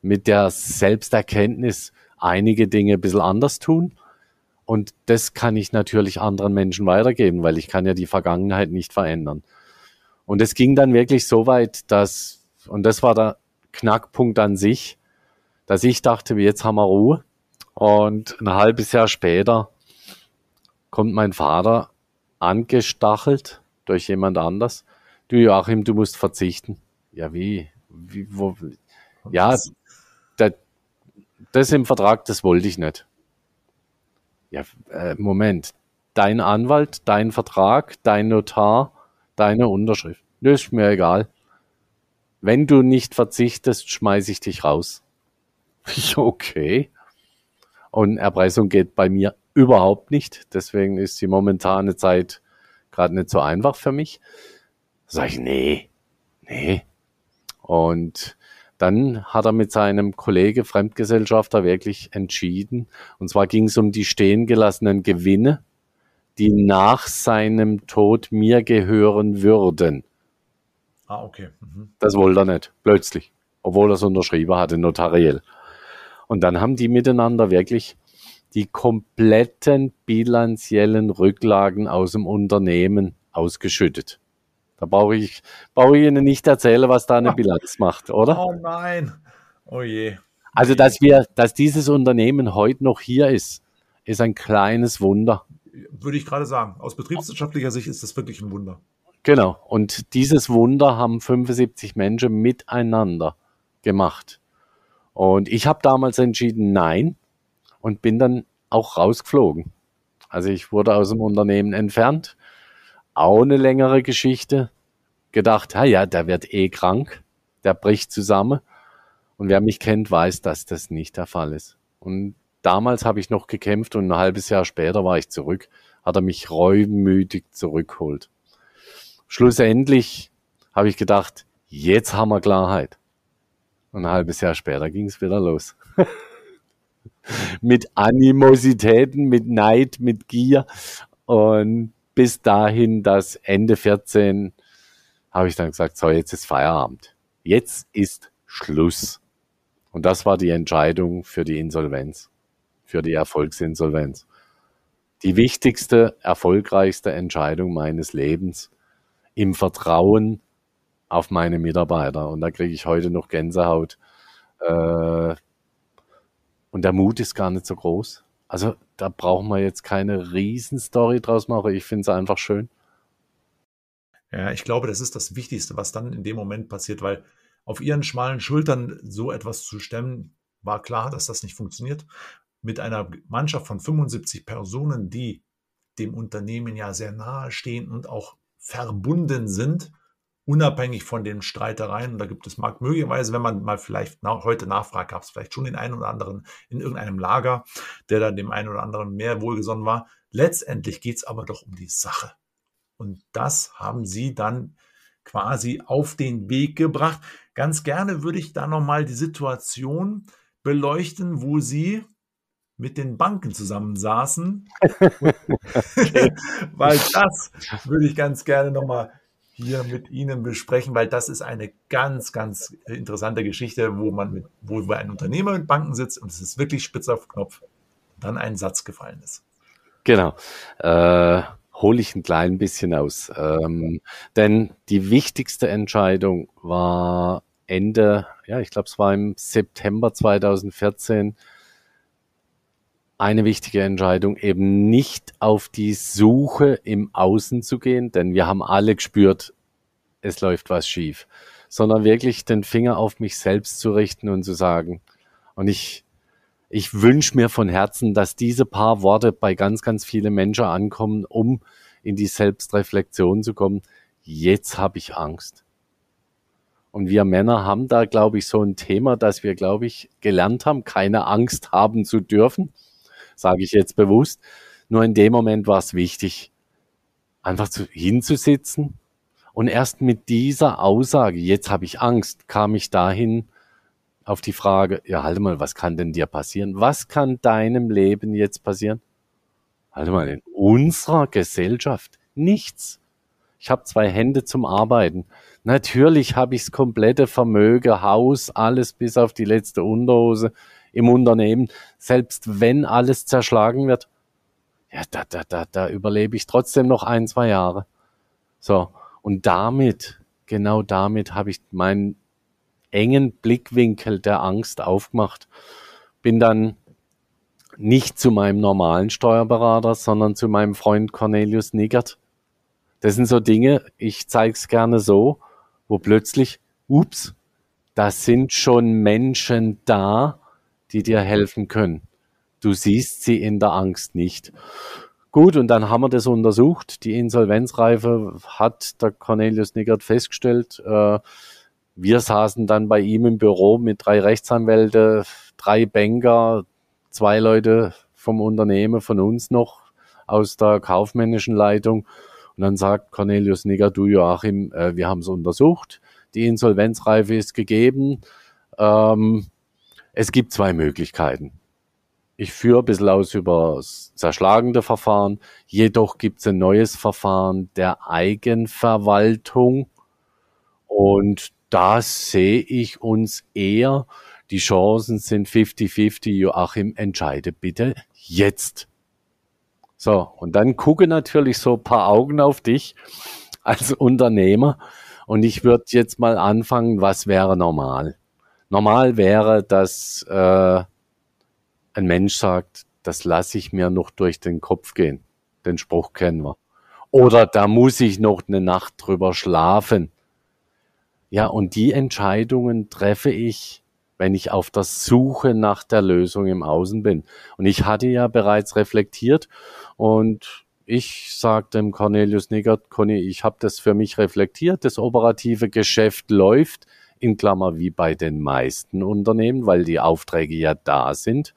mit der Selbsterkenntnis einige Dinge ein bisschen anders tun. Und das kann ich natürlich anderen Menschen weitergeben, weil ich kann ja die Vergangenheit nicht verändern. Und es ging dann wirklich so weit, dass, und das war der Knackpunkt an sich, dass ich dachte, jetzt haben wir Ruhe. Und ein halbes Jahr später kommt mein Vater angestachelt durch jemand anders. Du Joachim, du musst verzichten. Ja, wie? wie wo? Ja, das, das im Vertrag, das wollte ich nicht. Ja, äh, Moment. Dein Anwalt, dein Vertrag, dein Notar, deine Unterschrift. Das ist mir egal. Wenn du nicht verzichtest, schmeiße ich dich raus. <laughs> okay. Und Erpressung geht bei mir überhaupt nicht. Deswegen ist die momentane Zeit gerade nicht so einfach für mich. Sag ich, nee, nee. Und dann hat er mit seinem Kollege Fremdgesellschafter wirklich entschieden. Und zwar ging es um die stehen gelassenen Gewinne die nach seinem Tod mir gehören würden. Ah, okay. Mhm. Das wollte er nicht, plötzlich, obwohl er es unterschrieben hatte, notariell. Und dann haben die miteinander wirklich die kompletten bilanziellen Rücklagen aus dem Unternehmen ausgeschüttet. Da brauche ich, brauche ich Ihnen nicht erzählen, was da eine <laughs> Bilanz macht, oder? Oh nein. Oh je. Also, dass wir, dass dieses Unternehmen heute noch hier ist, ist ein kleines Wunder. Würde ich gerade sagen. Aus betriebswirtschaftlicher Sicht ist das wirklich ein Wunder. Genau. Und dieses Wunder haben 75 Menschen miteinander gemacht. Und ich habe damals entschieden, nein, und bin dann auch rausgeflogen. Also ich wurde aus dem Unternehmen entfernt. Auch eine längere Geschichte. Gedacht, ja, ja, der wird eh krank. Der bricht zusammen. Und wer mich kennt, weiß, dass das nicht der Fall ist. Und damals habe ich noch gekämpft und ein halbes Jahr später war ich zurück. Hat er mich reumütig zurückholt. Schlussendlich habe ich gedacht, jetzt haben wir Klarheit. Und ein halbes Jahr später ging es wieder los. <laughs> mit Animositäten, mit Neid, mit Gier. Und bis dahin, dass Ende 14, habe ich dann gesagt, so, jetzt ist Feierabend. Jetzt ist Schluss. Und das war die Entscheidung für die Insolvenz, für die Erfolgsinsolvenz. Die wichtigste, erfolgreichste Entscheidung meines Lebens im Vertrauen auf meine Mitarbeiter. Und da kriege ich heute noch Gänsehaut. Äh, und der Mut ist gar nicht so groß. Also da brauchen wir jetzt keine Riesenstory draus machen. Ich finde es einfach schön. Ja, ich glaube, das ist das Wichtigste, was dann in dem Moment passiert, weil auf ihren schmalen Schultern so etwas zu stemmen, war klar, dass das nicht funktioniert. Mit einer Mannschaft von 75 Personen, die dem Unternehmen ja sehr nahe stehen und auch verbunden sind, unabhängig von den Streitereien. Und da gibt es mag möglicherweise, wenn man mal vielleicht nach, heute nachfragt, gab es vielleicht schon den einen oder anderen in irgendeinem Lager, der dann dem einen oder anderen mehr wohlgesonnen war. Letztendlich geht es aber doch um die Sache. Und das haben sie dann quasi auf den Weg gebracht. Ganz gerne würde ich da nochmal die Situation beleuchten, wo sie mit den Banken zusammensaßen. <laughs> weil das würde ich ganz gerne nochmal hier mit Ihnen besprechen, weil das ist eine ganz, ganz interessante Geschichte, wo man mit, wo ein Unternehmer mit Banken sitzt und es ist wirklich spitz auf Knopf, dann ein Satz gefallen ist. Genau. Äh, hole ich ein klein bisschen aus. Ähm, denn die wichtigste Entscheidung war Ende, ja, ich glaube, es war im September 2014, eine wichtige Entscheidung, eben nicht auf die Suche im Außen zu gehen, denn wir haben alle gespürt, es läuft was schief, sondern wirklich den Finger auf mich selbst zu richten und zu sagen, und ich, ich wünsche mir von Herzen, dass diese paar Worte bei ganz, ganz vielen Menschen ankommen, um in die Selbstreflexion zu kommen. Jetzt habe ich Angst. Und wir Männer haben da, glaube ich, so ein Thema, dass wir, glaube ich, gelernt haben, keine Angst haben zu dürfen sage ich jetzt bewusst. Nur in dem Moment war es wichtig, einfach zu, hinzusitzen und erst mit dieser Aussage, jetzt habe ich Angst, kam ich dahin auf die Frage, ja, halt mal, was kann denn dir passieren? Was kann deinem Leben jetzt passieren? Halt mal, in unserer Gesellschaft nichts. Ich habe zwei Hände zum Arbeiten. Natürlich habe ich das komplette Vermögen, Haus, alles bis auf die letzte Unterhose im Unternehmen, selbst wenn alles zerschlagen wird, ja, da, da, da, da überlebe ich trotzdem noch ein, zwei Jahre. So. Und damit, genau damit habe ich meinen engen Blickwinkel der Angst aufgemacht. Bin dann nicht zu meinem normalen Steuerberater, sondern zu meinem Freund Cornelius Niggert. Das sind so Dinge, ich zeige es gerne so, wo plötzlich, ups, da sind schon Menschen da, die dir helfen können. Du siehst sie in der Angst nicht. Gut, und dann haben wir das untersucht. Die Insolvenzreife hat der Cornelius Niggert festgestellt. Äh, wir saßen dann bei ihm im Büro mit drei Rechtsanwälte, drei Banker, zwei Leute vom Unternehmen, von uns noch aus der kaufmännischen Leitung. Und dann sagt Cornelius Nigger, du Joachim, äh, wir haben es untersucht. Die Insolvenzreife ist gegeben. Ähm, es gibt zwei Möglichkeiten. Ich führe ein bisschen aus über das zerschlagende Verfahren. Jedoch gibt es ein neues Verfahren der Eigenverwaltung. Und da sehe ich uns eher, die Chancen sind 50-50. Joachim, entscheide bitte jetzt. So, und dann gucke natürlich so paar Augen auf dich. als Unternehmer. Und ich würde jetzt mal anfangen, was wäre normal? Normal wäre, dass äh, ein Mensch sagt, das lasse ich mir noch durch den Kopf gehen. Den Spruch kennen wir. Oder da muss ich noch eine Nacht drüber schlafen. Ja, und die Entscheidungen treffe ich, wenn ich auf der Suche nach der Lösung im Außen bin. Und ich hatte ja bereits reflektiert und ich sagte dem Cornelius Niggert, Conny, ich habe das für mich reflektiert. Das operative Geschäft läuft in Klammer wie bei den meisten Unternehmen, weil die Aufträge ja da sind.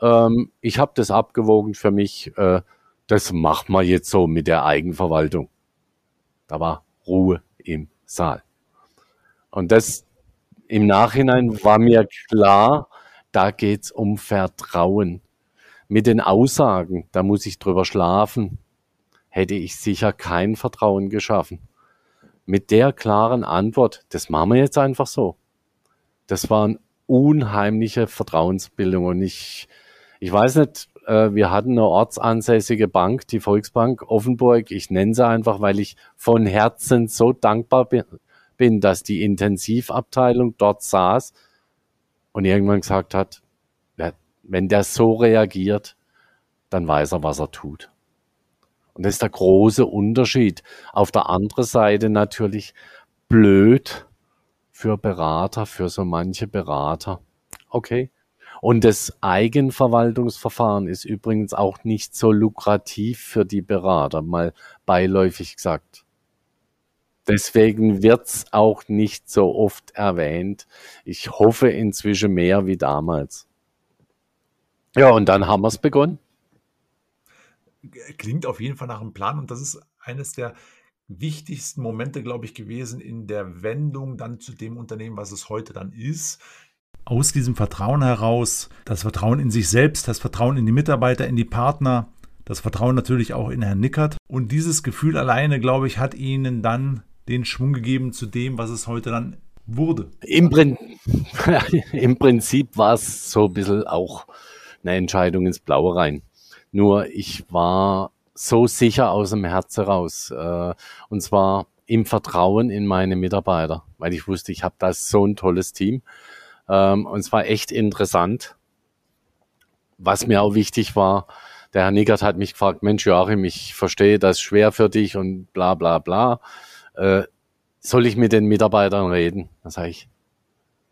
Ähm, ich habe das abgewogen für mich. Äh, das machen wir jetzt so mit der Eigenverwaltung. Da war Ruhe im Saal. Und das im Nachhinein war mir klar, da geht's um Vertrauen. Mit den Aussagen, da muss ich drüber schlafen, hätte ich sicher kein Vertrauen geschaffen. Mit der klaren Antwort, das machen wir jetzt einfach so. Das war eine unheimliche Vertrauensbildung und ich, ich weiß nicht, äh, wir hatten eine ortsansässige Bank, die Volksbank Offenburg. Ich nenne sie einfach, weil ich von Herzen so dankbar bin, bin, dass die Intensivabteilung dort saß und irgendwann gesagt hat, wenn der so reagiert, dann weiß er, was er tut. Und das ist der große Unterschied. Auf der anderen Seite natürlich blöd für Berater, für so manche Berater. Okay. Und das Eigenverwaltungsverfahren ist übrigens auch nicht so lukrativ für die Berater, mal beiläufig gesagt. Deswegen wird's auch nicht so oft erwähnt. Ich hoffe inzwischen mehr wie damals. Ja, und dann haben wir es begonnen. Klingt auf jeden Fall nach einem Plan und das ist eines der wichtigsten Momente, glaube ich, gewesen in der Wendung dann zu dem Unternehmen, was es heute dann ist. Aus diesem Vertrauen heraus, das Vertrauen in sich selbst, das Vertrauen in die Mitarbeiter, in die Partner, das Vertrauen natürlich auch in Herrn Nickert. Und dieses Gefühl alleine, glaube ich, hat ihnen dann den Schwung gegeben zu dem, was es heute dann wurde. Im, Prin <laughs> Im Prinzip war es so ein bisschen auch eine Entscheidung ins Blaue rein. Nur ich war so sicher aus dem Herz heraus. Äh, und zwar im Vertrauen in meine Mitarbeiter, weil ich wusste, ich habe da so ein tolles Team. Ähm, und es war echt interessant. Was mir auch wichtig war, der Herr Niggert hat mich gefragt, Mensch Joachim, ich verstehe das schwer für dich und bla bla bla äh, soll ich mit den Mitarbeitern reden? Dann sage ich,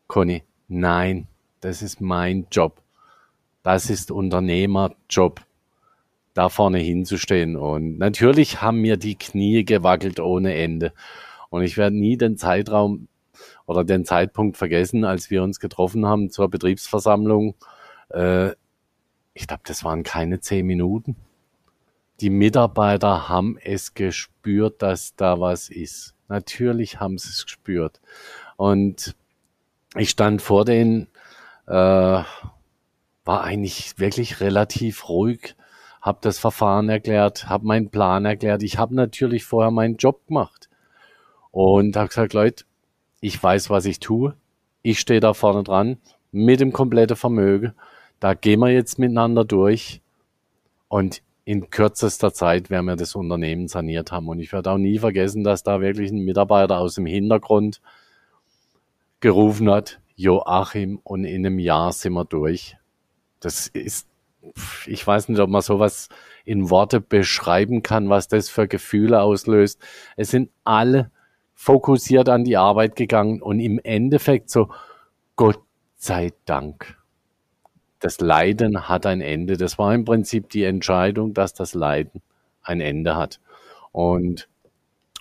Conny, nein, das ist mein Job. Das ist Unternehmerjob, da vorne hinzustehen. Und natürlich haben mir die Knie gewackelt ohne Ende. Und ich werde nie den Zeitraum oder den Zeitpunkt vergessen, als wir uns getroffen haben zur Betriebsversammlung. Äh, ich glaube, das waren keine zehn Minuten die Mitarbeiter haben es gespürt, dass da was ist. Natürlich haben sie es gespürt. Und ich stand vor denen, äh, war eigentlich wirklich relativ ruhig, habe das Verfahren erklärt, habe meinen Plan erklärt. Ich habe natürlich vorher meinen Job gemacht und habe gesagt, Leute, ich weiß, was ich tue. Ich stehe da vorne dran mit dem kompletten Vermögen. Da gehen wir jetzt miteinander durch. Und in kürzester Zeit werden wir das Unternehmen saniert haben. Und ich werde auch nie vergessen, dass da wirklich ein Mitarbeiter aus dem Hintergrund gerufen hat, Joachim, und in einem Jahr sind wir durch. Das ist, ich weiß nicht, ob man sowas in Worte beschreiben kann, was das für Gefühle auslöst. Es sind alle fokussiert an die Arbeit gegangen und im Endeffekt so, Gott sei Dank das Leiden hat ein Ende. Das war im Prinzip die Entscheidung, dass das Leiden ein Ende hat. Und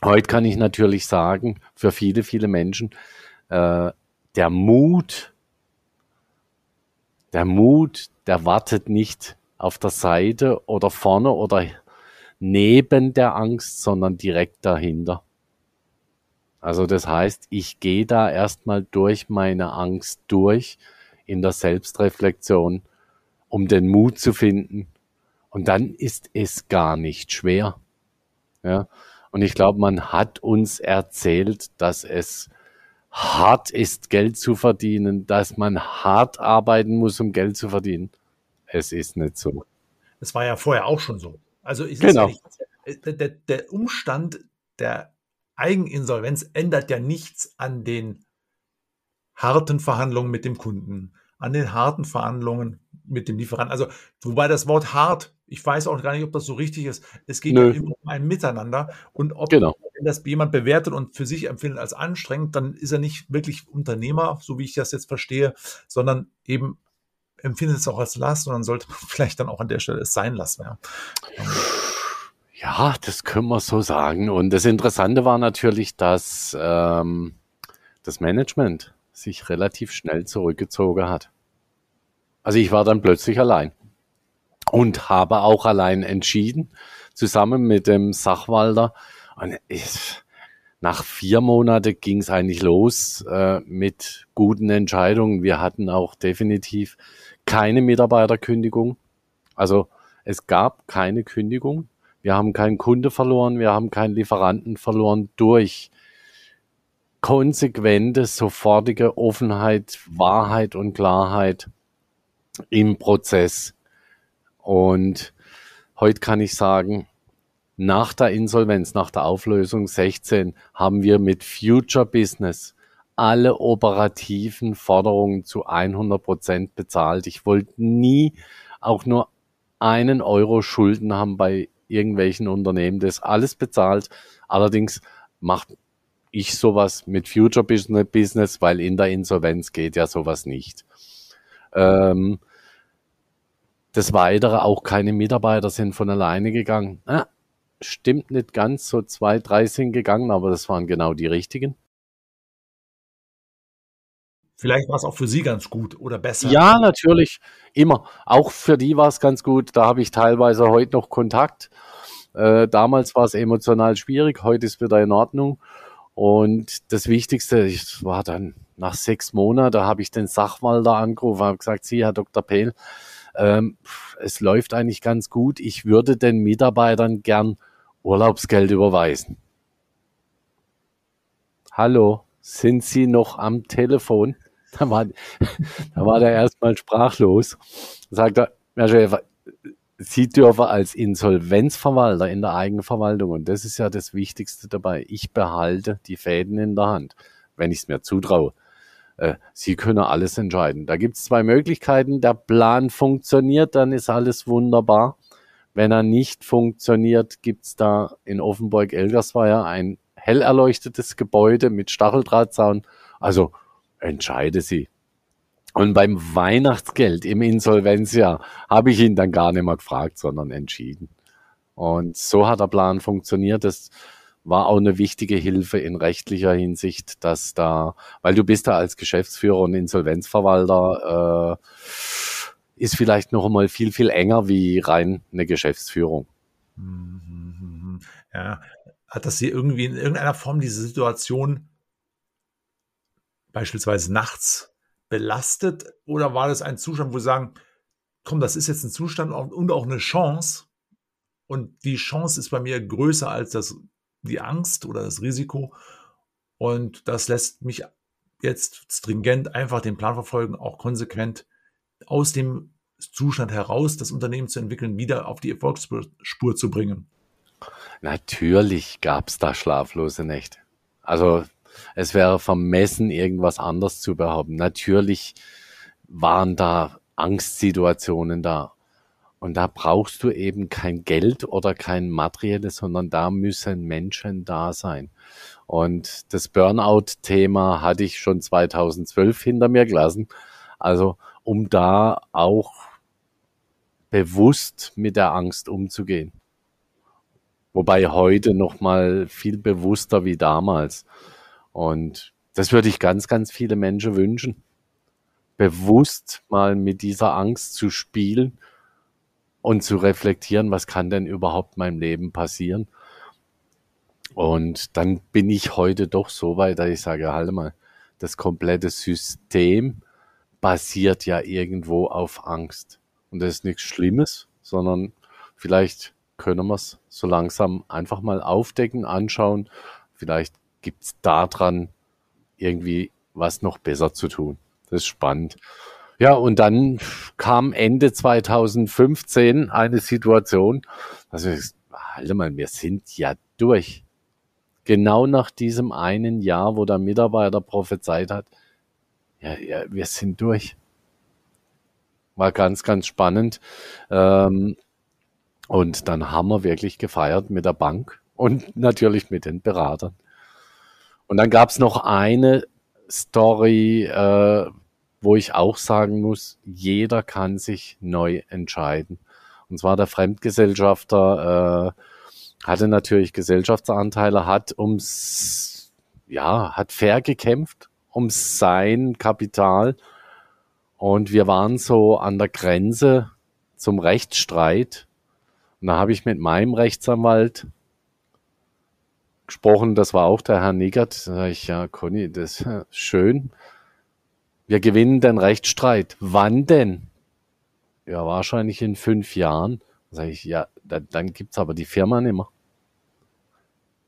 heute kann ich natürlich sagen, für viele, viele Menschen, äh, der Mut, der Mut, der wartet nicht auf der Seite oder vorne oder neben der Angst, sondern direkt dahinter. Also das heißt, ich gehe da erstmal durch meine Angst durch, in der Selbstreflexion, um den Mut zu finden. Und dann ist es gar nicht schwer. Ja. Und ich glaube, man hat uns erzählt, dass es hart ist, Geld zu verdienen, dass man hart arbeiten muss, um Geld zu verdienen. Es ist nicht so. Es war ja vorher auch schon so. Also ist genau. Ja der, der, Umstand, der Eigeninsolvenz ändert ja nichts an den harten Verhandlungen mit dem Kunden, an den harten Verhandlungen mit dem Lieferanten. Also, wobei das Wort hart, ich weiß auch gar nicht, ob das so richtig ist. Es geht Nö. ja immer um ein Miteinander. Und ob genau. das jemand bewertet und für sich empfindet als anstrengend, dann ist er nicht wirklich Unternehmer, so wie ich das jetzt verstehe, sondern eben empfindet es auch als Last und dann sollte man <laughs> vielleicht dann auch an der Stelle es sein lassen. Ja. Ja, das können wir so sagen. Und das Interessante war natürlich, dass ähm, das Management sich relativ schnell zurückgezogen hat. Also ich war dann plötzlich allein und habe auch allein entschieden, zusammen mit dem Sachwalter. Und ich, nach vier Monaten ging es eigentlich los äh, mit guten Entscheidungen. Wir hatten auch definitiv keine Mitarbeiterkündigung. Also es gab keine Kündigung. Wir haben keinen Kunde verloren, wir haben keinen Lieferanten verloren durch konsequente, sofortige Offenheit, Wahrheit und Klarheit im Prozess. Und heute kann ich sagen, nach der Insolvenz, nach der Auflösung 16, haben wir mit Future Business alle operativen Forderungen zu 100 Prozent bezahlt. Ich wollte nie auch nur einen Euro Schulden haben bei irgendwelchen Unternehmen. Das alles bezahlt. Allerdings macht ich sowas mit Future Business, weil in der Insolvenz geht ja sowas nicht. Ähm, das Weitere, auch keine Mitarbeiter sind von alleine gegangen. Ah, stimmt nicht ganz, so zwei, drei sind gegangen, aber das waren genau die richtigen. Vielleicht war es auch für Sie ganz gut oder besser. Ja, natürlich. Immer. Auch für die war es ganz gut. Da habe ich teilweise heute noch Kontakt. Äh, damals war es emotional schwierig, heute ist wieder in Ordnung. Und das Wichtigste, ich war dann nach sechs Monaten, habe ich den Sachwalter angerufen, habe gesagt, Sie, Herr Dr. Pehl, ähm, es läuft eigentlich ganz gut. Ich würde den Mitarbeitern gern Urlaubsgeld überweisen. Hallo, sind Sie noch am Telefon? <laughs> Da war, <laughs> da war der erstmal sprachlos. Sagt er, Herr Schäfer, Sie dürfen als Insolvenzverwalter in der Eigenverwaltung, und das ist ja das Wichtigste dabei, ich behalte die Fäden in der Hand, wenn ich es mir zutraue. Äh, Sie können alles entscheiden. Da gibt es zwei Möglichkeiten. Der Plan funktioniert, dann ist alles wunderbar. Wenn er nicht funktioniert, gibt es da in Offenburg-Elgersweier ein hell erleuchtetes Gebäude mit Stacheldrahtzaun. Also entscheide Sie. Und beim Weihnachtsgeld im Insolvenzjahr habe ich ihn dann gar nicht mehr gefragt, sondern entschieden. Und so hat der Plan funktioniert. Das war auch eine wichtige Hilfe in rechtlicher Hinsicht, dass da, weil du bist da als Geschäftsführer und Insolvenzverwalter, äh, ist vielleicht noch einmal viel, viel enger wie rein eine Geschäftsführung. Ja, hat das hier irgendwie in irgendeiner Form diese Situation beispielsweise nachts belastet oder war das ein Zustand, wo Sie sagen, komm, das ist jetzt ein Zustand und auch eine Chance und die Chance ist bei mir größer als das, die Angst oder das Risiko und das lässt mich jetzt stringent einfach den Plan verfolgen, auch konsequent aus dem Zustand heraus das Unternehmen zu entwickeln, wieder auf die Erfolgsspur zu bringen. Natürlich gab es da schlaflose Nächte. Also es wäre vermessen, irgendwas anders zu behaupten. Natürlich waren da Angstsituationen da. Und da brauchst du eben kein Geld oder kein materielles, sondern da müssen Menschen da sein. Und das Burnout-Thema hatte ich schon 2012 hinter mir gelassen. Also um da auch bewusst mit der Angst umzugehen. Wobei heute noch mal viel bewusster wie damals. Und das würde ich ganz, ganz viele Menschen wünschen. Bewusst mal mit dieser Angst zu spielen und zu reflektieren, was kann denn überhaupt meinem Leben passieren. Und dann bin ich heute doch so weit, dass ich sage, halt mal, das komplette System basiert ja irgendwo auf Angst. Und das ist nichts Schlimmes, sondern vielleicht können wir es so langsam einfach mal aufdecken, anschauen. Vielleicht gibt es daran irgendwie was noch besser zu tun. Das ist spannend. Ja, und dann kam Ende 2015 eine Situation, also, halte mal, wir sind ja durch. Genau nach diesem einen Jahr, wo der Mitarbeiter prophezeit hat, ja, ja wir sind durch. War ganz, ganz spannend. Ähm, und dann haben wir wirklich gefeiert mit der Bank und natürlich mit den Beratern. Und dann gab es noch eine Story, äh, wo ich auch sagen muss, jeder kann sich neu entscheiden. Und zwar der Fremdgesellschafter äh, hatte natürlich Gesellschaftsanteile, hat ums, ja, hat fair gekämpft um sein Kapital. Und wir waren so an der Grenze zum Rechtsstreit. Und da habe ich mit meinem Rechtsanwalt gesprochen, das war auch der Herr Niggert. Da sage ich, ja, Conny, das ist schön. Wir gewinnen den Rechtsstreit. Wann denn? Ja, wahrscheinlich in fünf Jahren. Da sage ich, ja, dann, dann gibt's aber die Firma nicht mehr.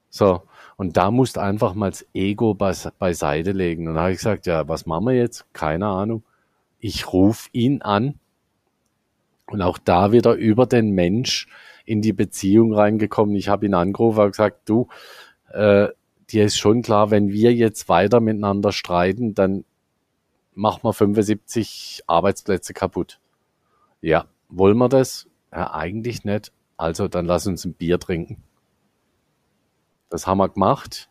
So, und da musst einfach mal das Ego beis beiseite legen. Und da habe ich gesagt, ja, was machen wir jetzt? Keine Ahnung. Ich rufe ihn an und auch da wieder über den Mensch in die Beziehung reingekommen. Ich habe ihn angerufen und gesagt, du, äh, dir ist schon klar, wenn wir jetzt weiter miteinander streiten, dann machen wir 75 Arbeitsplätze kaputt. Ja, wollen wir das? Ja, eigentlich nicht. Also dann lass uns ein Bier trinken. Das haben wir gemacht.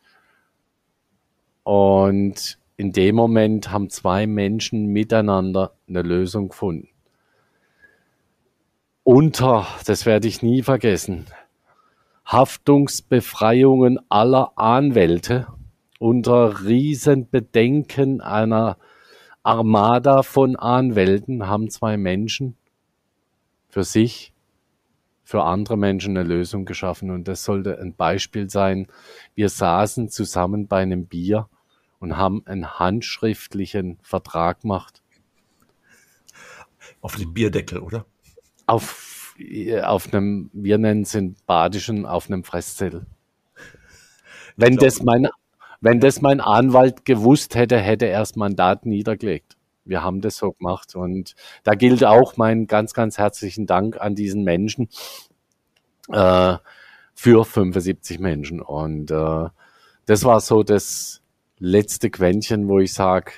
Und in dem Moment haben zwei Menschen miteinander eine Lösung gefunden. Unter, das werde ich nie vergessen, Haftungsbefreiungen aller Anwälte unter Riesenbedenken einer Armada von Anwälten haben zwei Menschen für sich, für andere Menschen eine Lösung geschaffen. Und das sollte ein Beispiel sein. Wir saßen zusammen bei einem Bier und haben einen handschriftlichen Vertrag gemacht. Auf dem Bierdeckel, oder? Auf auf einem, wir nennen es in Badischen, auf einem Fresszettel. Wenn das mein, wenn das mein Anwalt gewusst hätte, hätte er das Mandat niedergelegt. Wir haben das so gemacht und da gilt auch mein ganz, ganz herzlichen Dank an diesen Menschen äh, für 75 Menschen und äh, das war so das letzte Quäntchen, wo ich sage,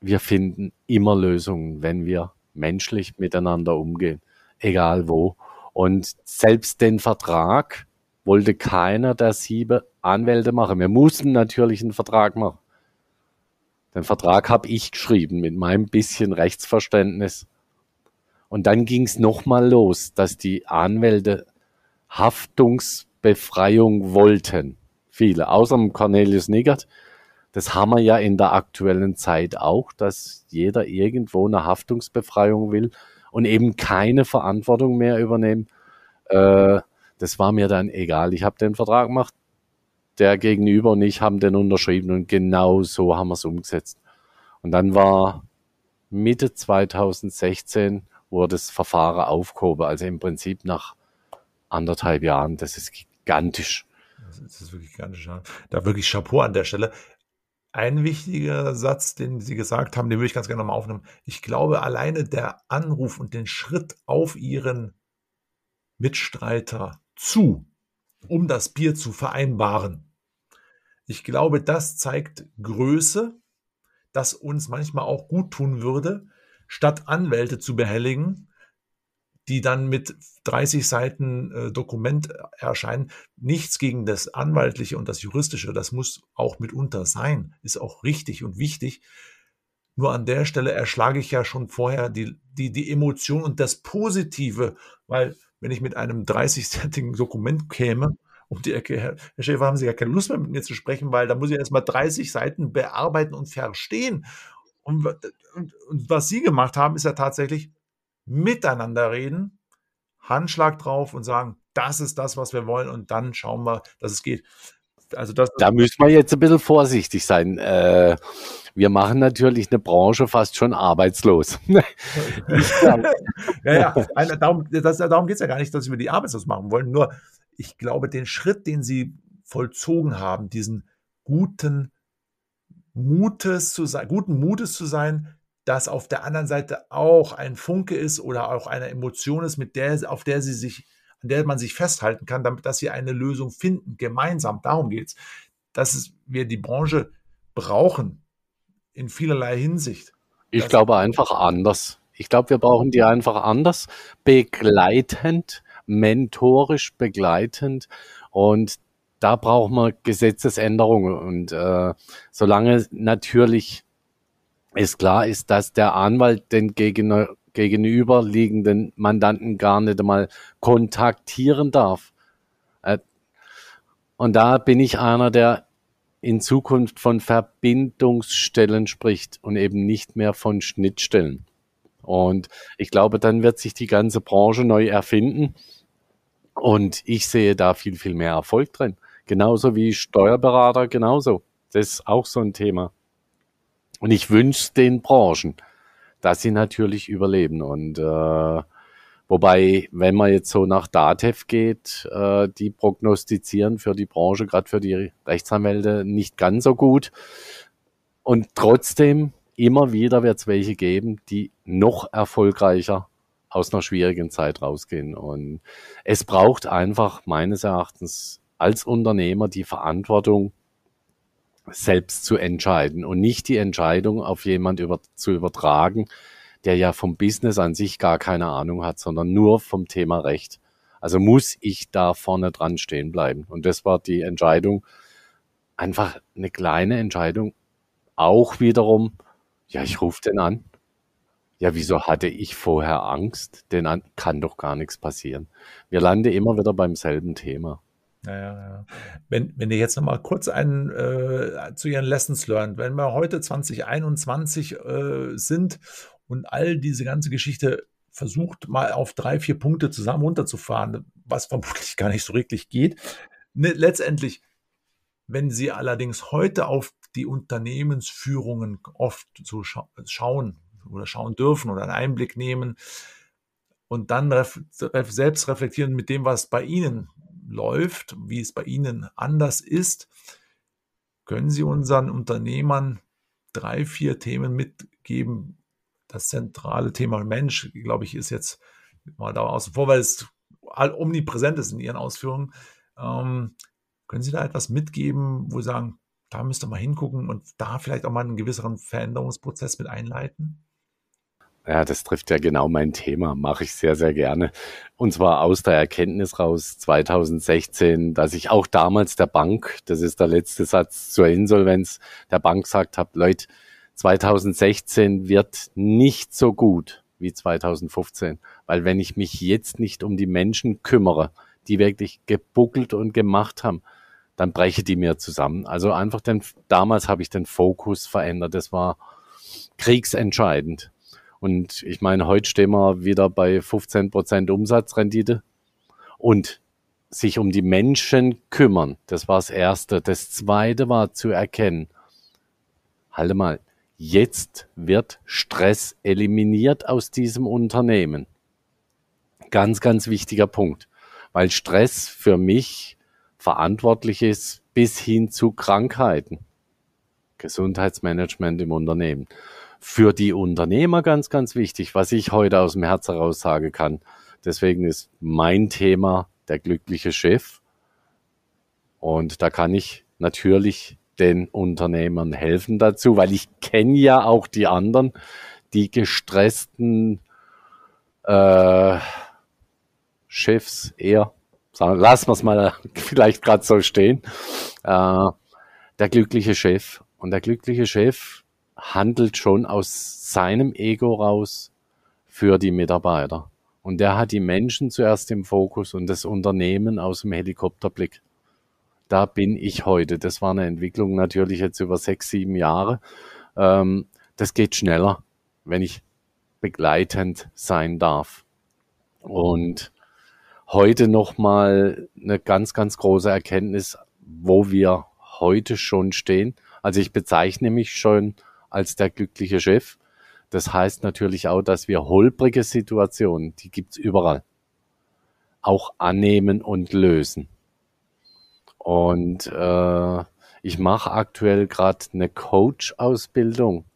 wir finden immer Lösungen, wenn wir menschlich miteinander umgehen egal wo. Und selbst den Vertrag wollte keiner der sieben Anwälte machen. Wir mussten natürlich einen Vertrag machen. Den Vertrag habe ich geschrieben mit meinem bisschen Rechtsverständnis. Und dann ging es nochmal los, dass die Anwälte Haftungsbefreiung wollten. Viele, außer Cornelius Niggert. Das haben wir ja in der aktuellen Zeit auch, dass jeder irgendwo eine Haftungsbefreiung will und eben keine Verantwortung mehr übernehmen. Äh, das war mir dann egal. Ich habe den Vertrag gemacht, der Gegenüber und ich haben den unterschrieben und genau so haben wir es umgesetzt. Und dann war Mitte 2016 wurde das Verfahren aufgehoben, also im Prinzip nach anderthalb Jahren. Das ist gigantisch. Das ist wirklich gigantisch. Ja. Da wirklich Chapeau an der Stelle ein wichtiger Satz, den Sie gesagt haben, den würde ich ganz gerne nochmal aufnehmen. Ich glaube, alleine der Anruf und den Schritt auf Ihren Mitstreiter zu, um das Bier zu vereinbaren. Ich glaube, das zeigt Größe, das uns manchmal auch gut tun würde, statt Anwälte zu behelligen, die dann mit 30 Seiten äh, Dokument erscheinen. Nichts gegen das Anwaltliche und das Juristische, das muss auch mitunter sein, ist auch richtig und wichtig. Nur an der Stelle erschlage ich ja schon vorher die, die, die Emotion und das Positive, weil wenn ich mit einem 30-seitigen Dokument käme, um die Ecke, Herr, Herr Schäfer, haben Sie ja keine Lust mehr mit mir zu sprechen, weil da muss ich erstmal 30 Seiten bearbeiten und verstehen. Und, und, und was Sie gemacht haben, ist ja tatsächlich, miteinander reden, Handschlag drauf und sagen, das ist das, was wir wollen und dann schauen wir, dass es geht. Also das, da müssen wir jetzt ein bisschen vorsichtig sein. Äh, wir machen natürlich eine Branche fast schon arbeitslos. <laughs> ja, ja, darum, darum geht es ja gar nicht, dass wir die arbeitslos machen wollen. Nur, ich glaube, den Schritt, den Sie vollzogen haben, diesen guten Mutes zu sein, guten Mutes zu sein, dass auf der anderen Seite auch ein Funke ist oder auch eine Emotion ist, mit der, auf der sie sich, an der man sich festhalten kann, damit dass sie eine Lösung finden, gemeinsam. Darum geht es. Dass wir die Branche brauchen in vielerlei Hinsicht. Ich das glaube einfach anders. Ich glaube, wir brauchen die einfach anders, begleitend, mentorisch begleitend und da braucht man Gesetzesänderungen und äh, solange natürlich es klar ist, dass der Anwalt den gegen, gegenüberliegenden Mandanten gar nicht einmal kontaktieren darf. Äh, und da bin ich einer, der in Zukunft von Verbindungsstellen spricht und eben nicht mehr von Schnittstellen. Und ich glaube, dann wird sich die ganze Branche neu erfinden. Und ich sehe da viel, viel mehr Erfolg drin. Genauso wie Steuerberater, genauso. Das ist auch so ein Thema. Und ich wünsche den Branchen, dass sie natürlich überleben. Und äh, wobei, wenn man jetzt so nach DATEV geht, äh, die prognostizieren für die Branche, gerade für die Rechtsanwälte, nicht ganz so gut. Und trotzdem, immer wieder wird es welche geben, die noch erfolgreicher aus einer schwierigen Zeit rausgehen. Und es braucht einfach meines Erachtens als Unternehmer die Verantwortung, selbst zu entscheiden und nicht die Entscheidung auf jemand über, zu übertragen, der ja vom Business an sich gar keine Ahnung hat, sondern nur vom Thema Recht. Also muss ich da vorne dran stehen bleiben. Und das war die Entscheidung, einfach eine kleine Entscheidung, auch wiederum, ja, ich rufe den an. Ja, wieso hatte ich vorher Angst? Denn kann doch gar nichts passieren. Wir landen immer wieder beim selben Thema. Ja, ja, ja. Wenn, wenn ihr jetzt nochmal kurz einen äh, zu Ihren Lessons learned, wenn wir heute 2021 äh, sind und all diese ganze Geschichte versucht mal auf drei, vier Punkte zusammen runterzufahren, was vermutlich gar nicht so wirklich geht. Ne, letztendlich, wenn Sie allerdings heute auf die Unternehmensführungen oft so scha schauen oder schauen dürfen oder einen Einblick nehmen und dann selbst reflektieren mit dem, was bei Ihnen läuft, wie es bei Ihnen anders ist, können Sie unseren Unternehmern drei, vier Themen mitgeben. Das zentrale Thema Mensch, glaube ich, ist jetzt mal da außen vor, weil es omnipräsent ist in Ihren Ausführungen. Ähm, können Sie da etwas mitgeben, wo Sie sagen, da müsst ihr mal hingucken und da vielleicht auch mal einen gewisseren Veränderungsprozess mit einleiten? Ja, das trifft ja genau mein Thema, mache ich sehr, sehr gerne. Und zwar aus der Erkenntnis raus 2016, dass ich auch damals der Bank, das ist der letzte Satz zur Insolvenz, der Bank gesagt habe, Leute, 2016 wird nicht so gut wie 2015, weil wenn ich mich jetzt nicht um die Menschen kümmere, die wirklich gebuckelt und gemacht haben, dann breche die mir zusammen. Also einfach den, damals habe ich den Fokus verändert. Das war kriegsentscheidend. Und ich meine, heute stehen wir wieder bei 15 Prozent Umsatzrendite und sich um die Menschen kümmern. Das war das Erste. Das Zweite war zu erkennen, halte mal, jetzt wird Stress eliminiert aus diesem Unternehmen. Ganz, ganz wichtiger Punkt, weil Stress für mich verantwortlich ist bis hin zu Krankheiten. Gesundheitsmanagement im Unternehmen für die Unternehmer ganz, ganz wichtig, was ich heute aus dem Herz heraus sagen kann. Deswegen ist mein Thema der glückliche Chef. Und da kann ich natürlich den Unternehmern helfen dazu, weil ich kenne ja auch die anderen, die gestressten äh, Chefs eher, lassen wir es mal <laughs> vielleicht gerade so stehen, äh, der glückliche Chef. Und der glückliche Chef, handelt schon aus seinem Ego raus für die Mitarbeiter. Und der hat die Menschen zuerst im Fokus und das Unternehmen aus dem Helikopterblick. Da bin ich heute. Das war eine Entwicklung natürlich jetzt über sechs, sieben Jahre. Ähm, das geht schneller, wenn ich begleitend sein darf. Und heute nochmal eine ganz, ganz große Erkenntnis, wo wir heute schon stehen. Also ich bezeichne mich schon als der glückliche Chef. Das heißt natürlich auch, dass wir holprige Situationen, die gibt's überall, auch annehmen und lösen. Und äh, ich mache aktuell gerade eine Coach-Ausbildung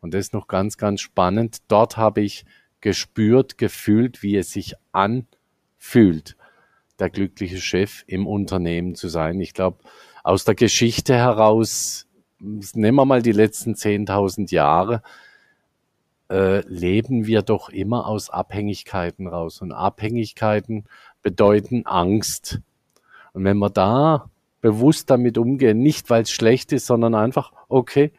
und das ist noch ganz, ganz spannend. Dort habe ich gespürt, gefühlt, wie es sich anfühlt, der glückliche Chef im Unternehmen zu sein. Ich glaube, aus der Geschichte heraus, nehmen wir mal die letzten 10.000 Jahre, äh, leben wir doch immer aus Abhängigkeiten raus. Und Abhängigkeiten bedeuten Angst. Und wenn wir da bewusst damit umgehen, nicht weil es schlecht ist, sondern einfach, okay,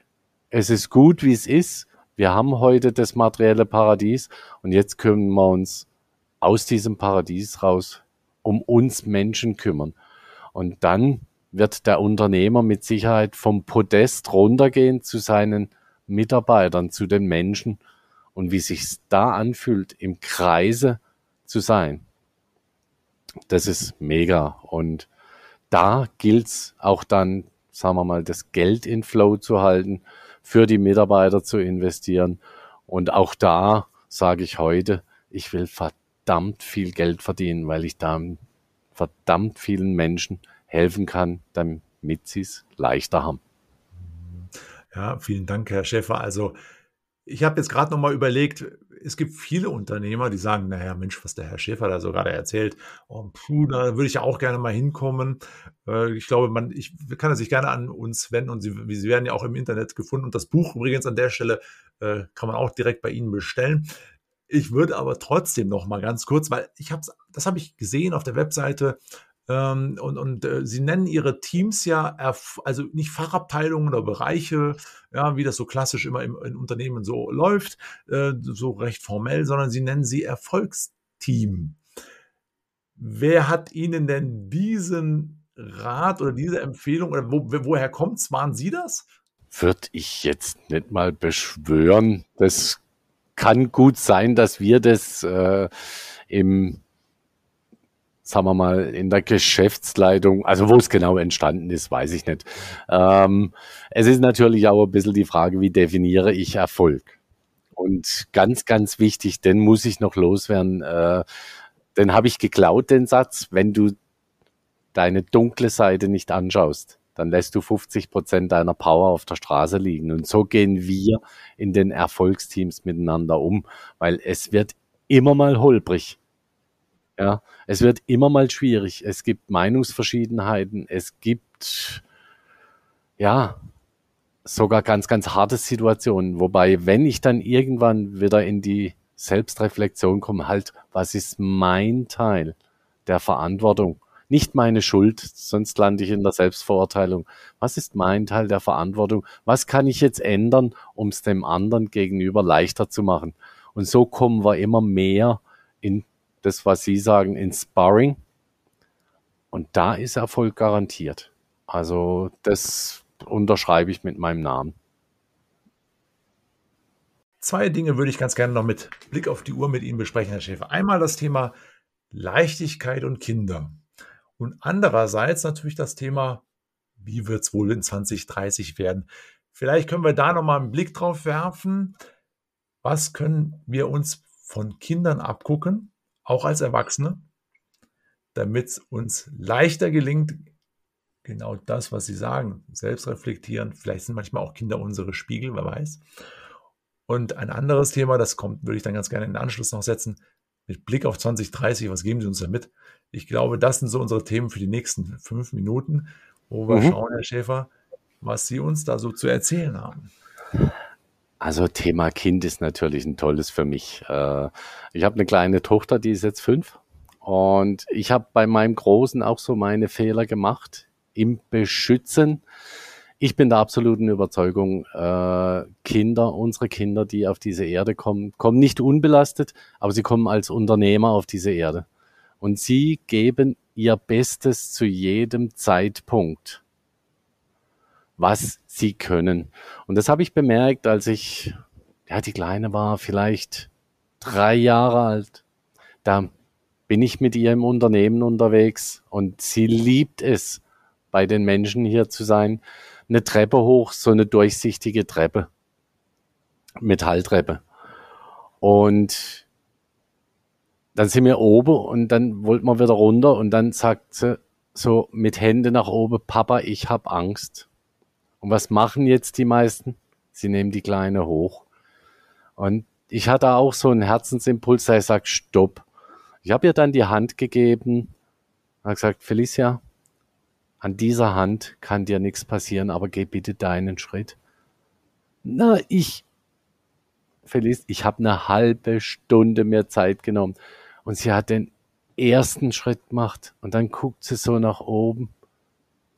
es ist gut, wie es ist. Wir haben heute das materielle Paradies und jetzt können wir uns aus diesem Paradies raus um uns Menschen kümmern. Und dann wird der Unternehmer mit Sicherheit vom Podest runtergehen zu seinen Mitarbeitern, zu den Menschen und wie sich da anfühlt, im Kreise zu sein. Das ist mega. Und da gilt's auch dann, sagen wir mal, das Geld in Flow zu halten, für die Mitarbeiter zu investieren. Und auch da sage ich heute, ich will verdammt viel Geld verdienen, weil ich da verdammt vielen Menschen helfen kann, damit sie es leichter haben. Ja, vielen Dank, Herr Schäfer. Also ich habe jetzt gerade noch mal überlegt, es gibt viele Unternehmer, die sagen, naja, Mensch, was der Herr Schäfer da so gerade erzählt, oh, puh, da würde ich ja auch gerne mal hinkommen. Äh, ich glaube, man, ich kann sich gerne an uns wenden und sie, sie werden ja auch im Internet gefunden. Und das Buch übrigens an der Stelle äh, kann man auch direkt bei Ihnen bestellen. Ich würde aber trotzdem noch mal ganz kurz, weil ich habe das habe ich gesehen auf der Webseite und, und äh, sie nennen ihre Teams ja, also nicht Fachabteilungen oder Bereiche, ja, wie das so klassisch immer im, in Unternehmen so läuft, äh, so recht formell, sondern sie nennen sie Erfolgsteam. Wer hat Ihnen denn diesen Rat oder diese Empfehlung oder wo, woher kommt's? Waren Sie das? Würde ich jetzt nicht mal beschwören. Das kann gut sein, dass wir das äh, im sagen wir mal, in der Geschäftsleitung, also wo es genau entstanden ist, weiß ich nicht. Ähm, es ist natürlich auch ein bisschen die Frage, wie definiere ich Erfolg? Und ganz, ganz wichtig, den muss ich noch loswerden. Äh, den habe ich geklaut, den Satz, wenn du deine dunkle Seite nicht anschaust, dann lässt du 50 Prozent deiner Power auf der Straße liegen. Und so gehen wir in den Erfolgsteams miteinander um, weil es wird immer mal holprig. Ja, es wird immer mal schwierig. Es gibt Meinungsverschiedenheiten. Es gibt, ja, sogar ganz, ganz harte Situationen. Wobei, wenn ich dann irgendwann wieder in die Selbstreflexion komme, halt, was ist mein Teil der Verantwortung? Nicht meine Schuld, sonst lande ich in der Selbstverurteilung. Was ist mein Teil der Verantwortung? Was kann ich jetzt ändern, um es dem anderen gegenüber leichter zu machen? Und so kommen wir immer mehr in das, was Sie sagen, in Sparring. Und da ist Erfolg garantiert. Also das unterschreibe ich mit meinem Namen. Zwei Dinge würde ich ganz gerne noch mit Blick auf die Uhr mit Ihnen besprechen, Herr Schäfer. Einmal das Thema Leichtigkeit und Kinder. Und andererseits natürlich das Thema, wie wird es wohl in 2030 werden? Vielleicht können wir da nochmal einen Blick drauf werfen. Was können wir uns von Kindern abgucken? Auch als Erwachsene, damit es uns leichter gelingt, genau das, was Sie sagen, selbst reflektieren. Vielleicht sind manchmal auch Kinder unsere Spiegel, wer weiß. Und ein anderes Thema, das kommt, würde ich dann ganz gerne in den Anschluss noch setzen, mit Blick auf 2030, was geben Sie uns da mit? Ich glaube, das sind so unsere Themen für die nächsten fünf Minuten, wo wir mhm. schauen, Herr Schäfer, was Sie uns da so zu erzählen haben. Also Thema Kind ist natürlich ein tolles für mich. Äh, ich habe eine kleine Tochter, die ist jetzt fünf. Und ich habe bei meinem Großen auch so meine Fehler gemacht im Beschützen. Ich bin der absoluten Überzeugung, äh, Kinder, unsere Kinder, die auf diese Erde kommen, kommen nicht unbelastet, aber sie kommen als Unternehmer auf diese Erde. Und sie geben ihr Bestes zu jedem Zeitpunkt was sie können. Und das habe ich bemerkt, als ich, ja, die Kleine war vielleicht drei Jahre alt. Da bin ich mit ihr im Unternehmen unterwegs und sie liebt es, bei den Menschen hier zu sein. Eine Treppe hoch, so eine durchsichtige Treppe. Metalltreppe. Und dann sind wir oben und dann wollten wir wieder runter und dann sagt sie so mit Hände nach oben, Papa, ich hab Angst. Und was machen jetzt die meisten? Sie nehmen die Kleine hoch. Und ich hatte auch so einen Herzensimpuls, der sagt, stopp. Ich habe ihr dann die Hand gegeben hat gesagt, Felicia, an dieser Hand kann dir nichts passieren, aber geh bitte deinen Schritt. Na, ich, Felicia, ich habe eine halbe Stunde mehr Zeit genommen und sie hat den ersten Schritt gemacht und dann guckt sie so nach oben,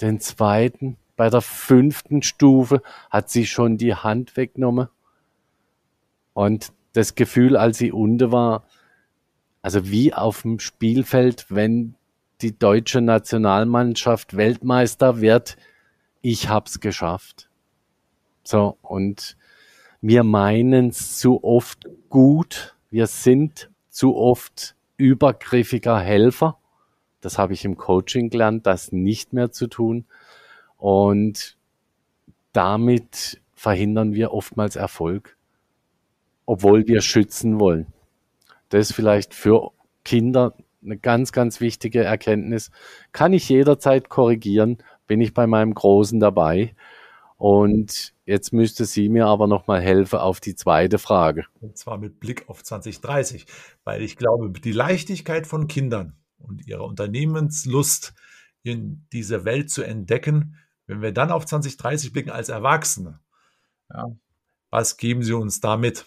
den zweiten, bei der fünften Stufe hat sie schon die Hand weggenommen und das Gefühl, als sie unten war, also wie auf dem Spielfeld, wenn die deutsche Nationalmannschaft Weltmeister wird, ich hab's geschafft. So, und wir meinen es zu oft gut, wir sind zu oft übergriffiger Helfer. Das habe ich im Coaching gelernt, das nicht mehr zu tun. Und damit verhindern wir oftmals Erfolg, obwohl wir schützen wollen. Das ist vielleicht für Kinder eine ganz, ganz wichtige Erkenntnis. Kann ich jederzeit korrigieren, bin ich bei meinem Großen dabei. Und jetzt müsste sie mir aber nochmal helfen auf die zweite Frage. Und zwar mit Blick auf 2030, weil ich glaube, die Leichtigkeit von Kindern und ihre Unternehmenslust in dieser Welt zu entdecken, wenn wir dann auf 2030 blicken als Erwachsene, ja, was geben Sie uns damit?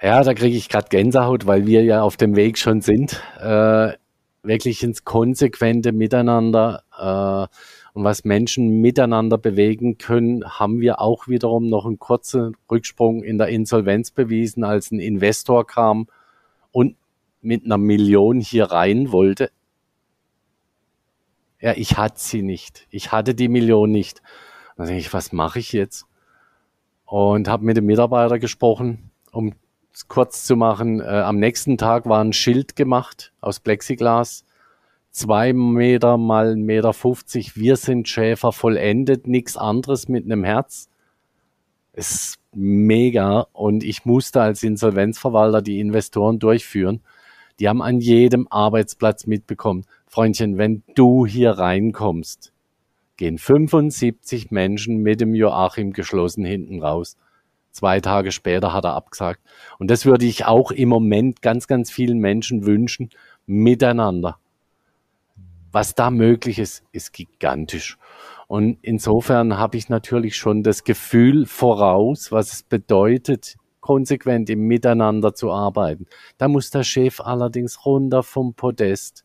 Ja, da kriege ich gerade Gänsehaut, weil wir ja auf dem Weg schon sind, äh, wirklich ins konsequente Miteinander äh, und was Menschen miteinander bewegen können, haben wir auch wiederum noch einen kurzen Rücksprung in der Insolvenz bewiesen, als ein Investor kam und mit einer Million hier rein wollte. Ja, ich hatte sie nicht. Ich hatte die Million nicht. Dann denke ich, was mache ich jetzt? Und habe mit dem Mitarbeiter gesprochen, um kurz zu machen, äh, am nächsten Tag war ein Schild gemacht aus Plexiglas. Zwei Meter mal Meter 50. Wir sind Schäfer vollendet, nichts anderes mit einem Herz. Es ist mega und ich musste als Insolvenzverwalter die Investoren durchführen. Die haben an jedem Arbeitsplatz mitbekommen. Freundchen, wenn du hier reinkommst, gehen 75 Menschen mit dem Joachim geschlossen hinten raus. Zwei Tage später hat er abgesagt. Und das würde ich auch im Moment ganz, ganz vielen Menschen wünschen, miteinander. Was da möglich ist, ist gigantisch. Und insofern habe ich natürlich schon das Gefühl voraus, was es bedeutet, konsequent im Miteinander zu arbeiten. Da muss der Chef allerdings runter vom Podest.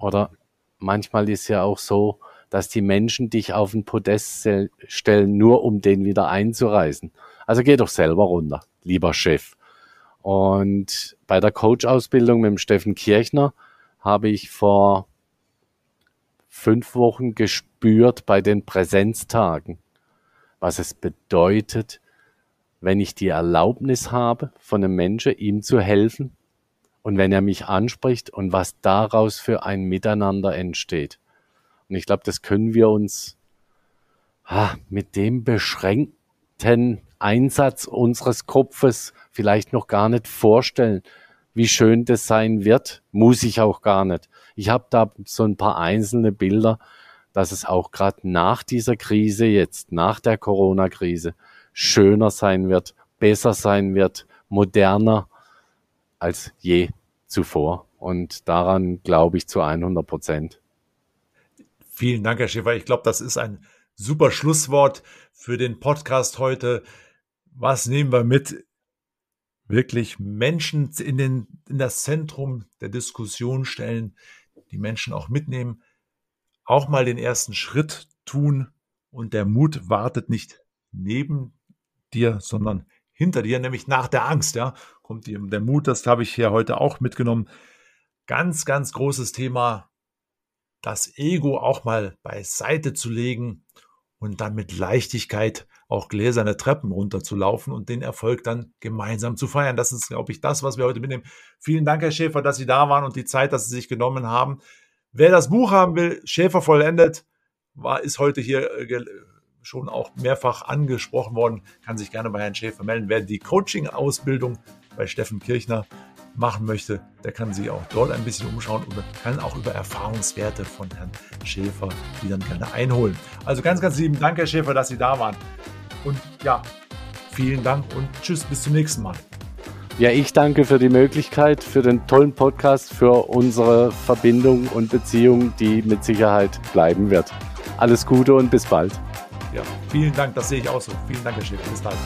Oder manchmal ist ja auch so, dass die Menschen dich auf den Podest stellen, nur um den wieder einzureißen. Also geh doch selber runter, lieber Chef. Und bei der Coach-Ausbildung mit dem Steffen Kirchner habe ich vor fünf Wochen gespürt bei den Präsenztagen, was es bedeutet, wenn ich die Erlaubnis habe, von einem Menschen ihm zu helfen und wenn er mich anspricht und was daraus für ein Miteinander entsteht. Und ich glaube, das können wir uns ah, mit dem beschränkten Einsatz unseres Kopfes vielleicht noch gar nicht vorstellen, wie schön das sein wird. Muss ich auch gar nicht. Ich habe da so ein paar einzelne Bilder, dass es auch gerade nach dieser Krise jetzt, nach der Corona-Krise, schöner sein wird, besser sein wird, moderner als je zuvor. Und daran glaube ich zu 100 Prozent. Vielen Dank, Herr Schäfer. Ich glaube, das ist ein super Schlusswort für den Podcast heute was nehmen wir mit? Wirklich Menschen in, den, in das Zentrum der Diskussion stellen, die Menschen auch mitnehmen, auch mal den ersten Schritt tun und der Mut wartet nicht neben dir, sondern hinter dir, nämlich nach der Angst, ja, kommt dir der Mut, das habe ich hier heute auch mitgenommen. Ganz, ganz großes Thema, das Ego auch mal beiseite zu legen und dann mit Leichtigkeit auch gläserne Treppen runterzulaufen und den Erfolg dann gemeinsam zu feiern. Das ist, glaube ich, das, was wir heute mitnehmen. Vielen Dank, Herr Schäfer, dass Sie da waren und die Zeit, dass Sie sich genommen haben. Wer das Buch haben will, Schäfer vollendet, war, ist heute hier äh, schon auch mehrfach angesprochen worden, kann sich gerne bei Herrn Schäfer melden. Wer die Coaching-Ausbildung bei Steffen Kirchner machen möchte, der kann sich auch dort ein bisschen umschauen und kann auch über Erfahrungswerte von Herrn Schäfer die dann gerne einholen. Also ganz, ganz lieben Dank, Herr Schäfer, dass Sie da waren. Und ja, vielen Dank und tschüss, bis zum nächsten Mal. Ja, ich danke für die Möglichkeit, für den tollen Podcast, für unsere Verbindung und Beziehung, die mit Sicherheit bleiben wird. Alles Gute und bis bald. Ja, vielen Dank, das sehe ich auch so. Vielen Dank, Herr Schäfer. Bis bald.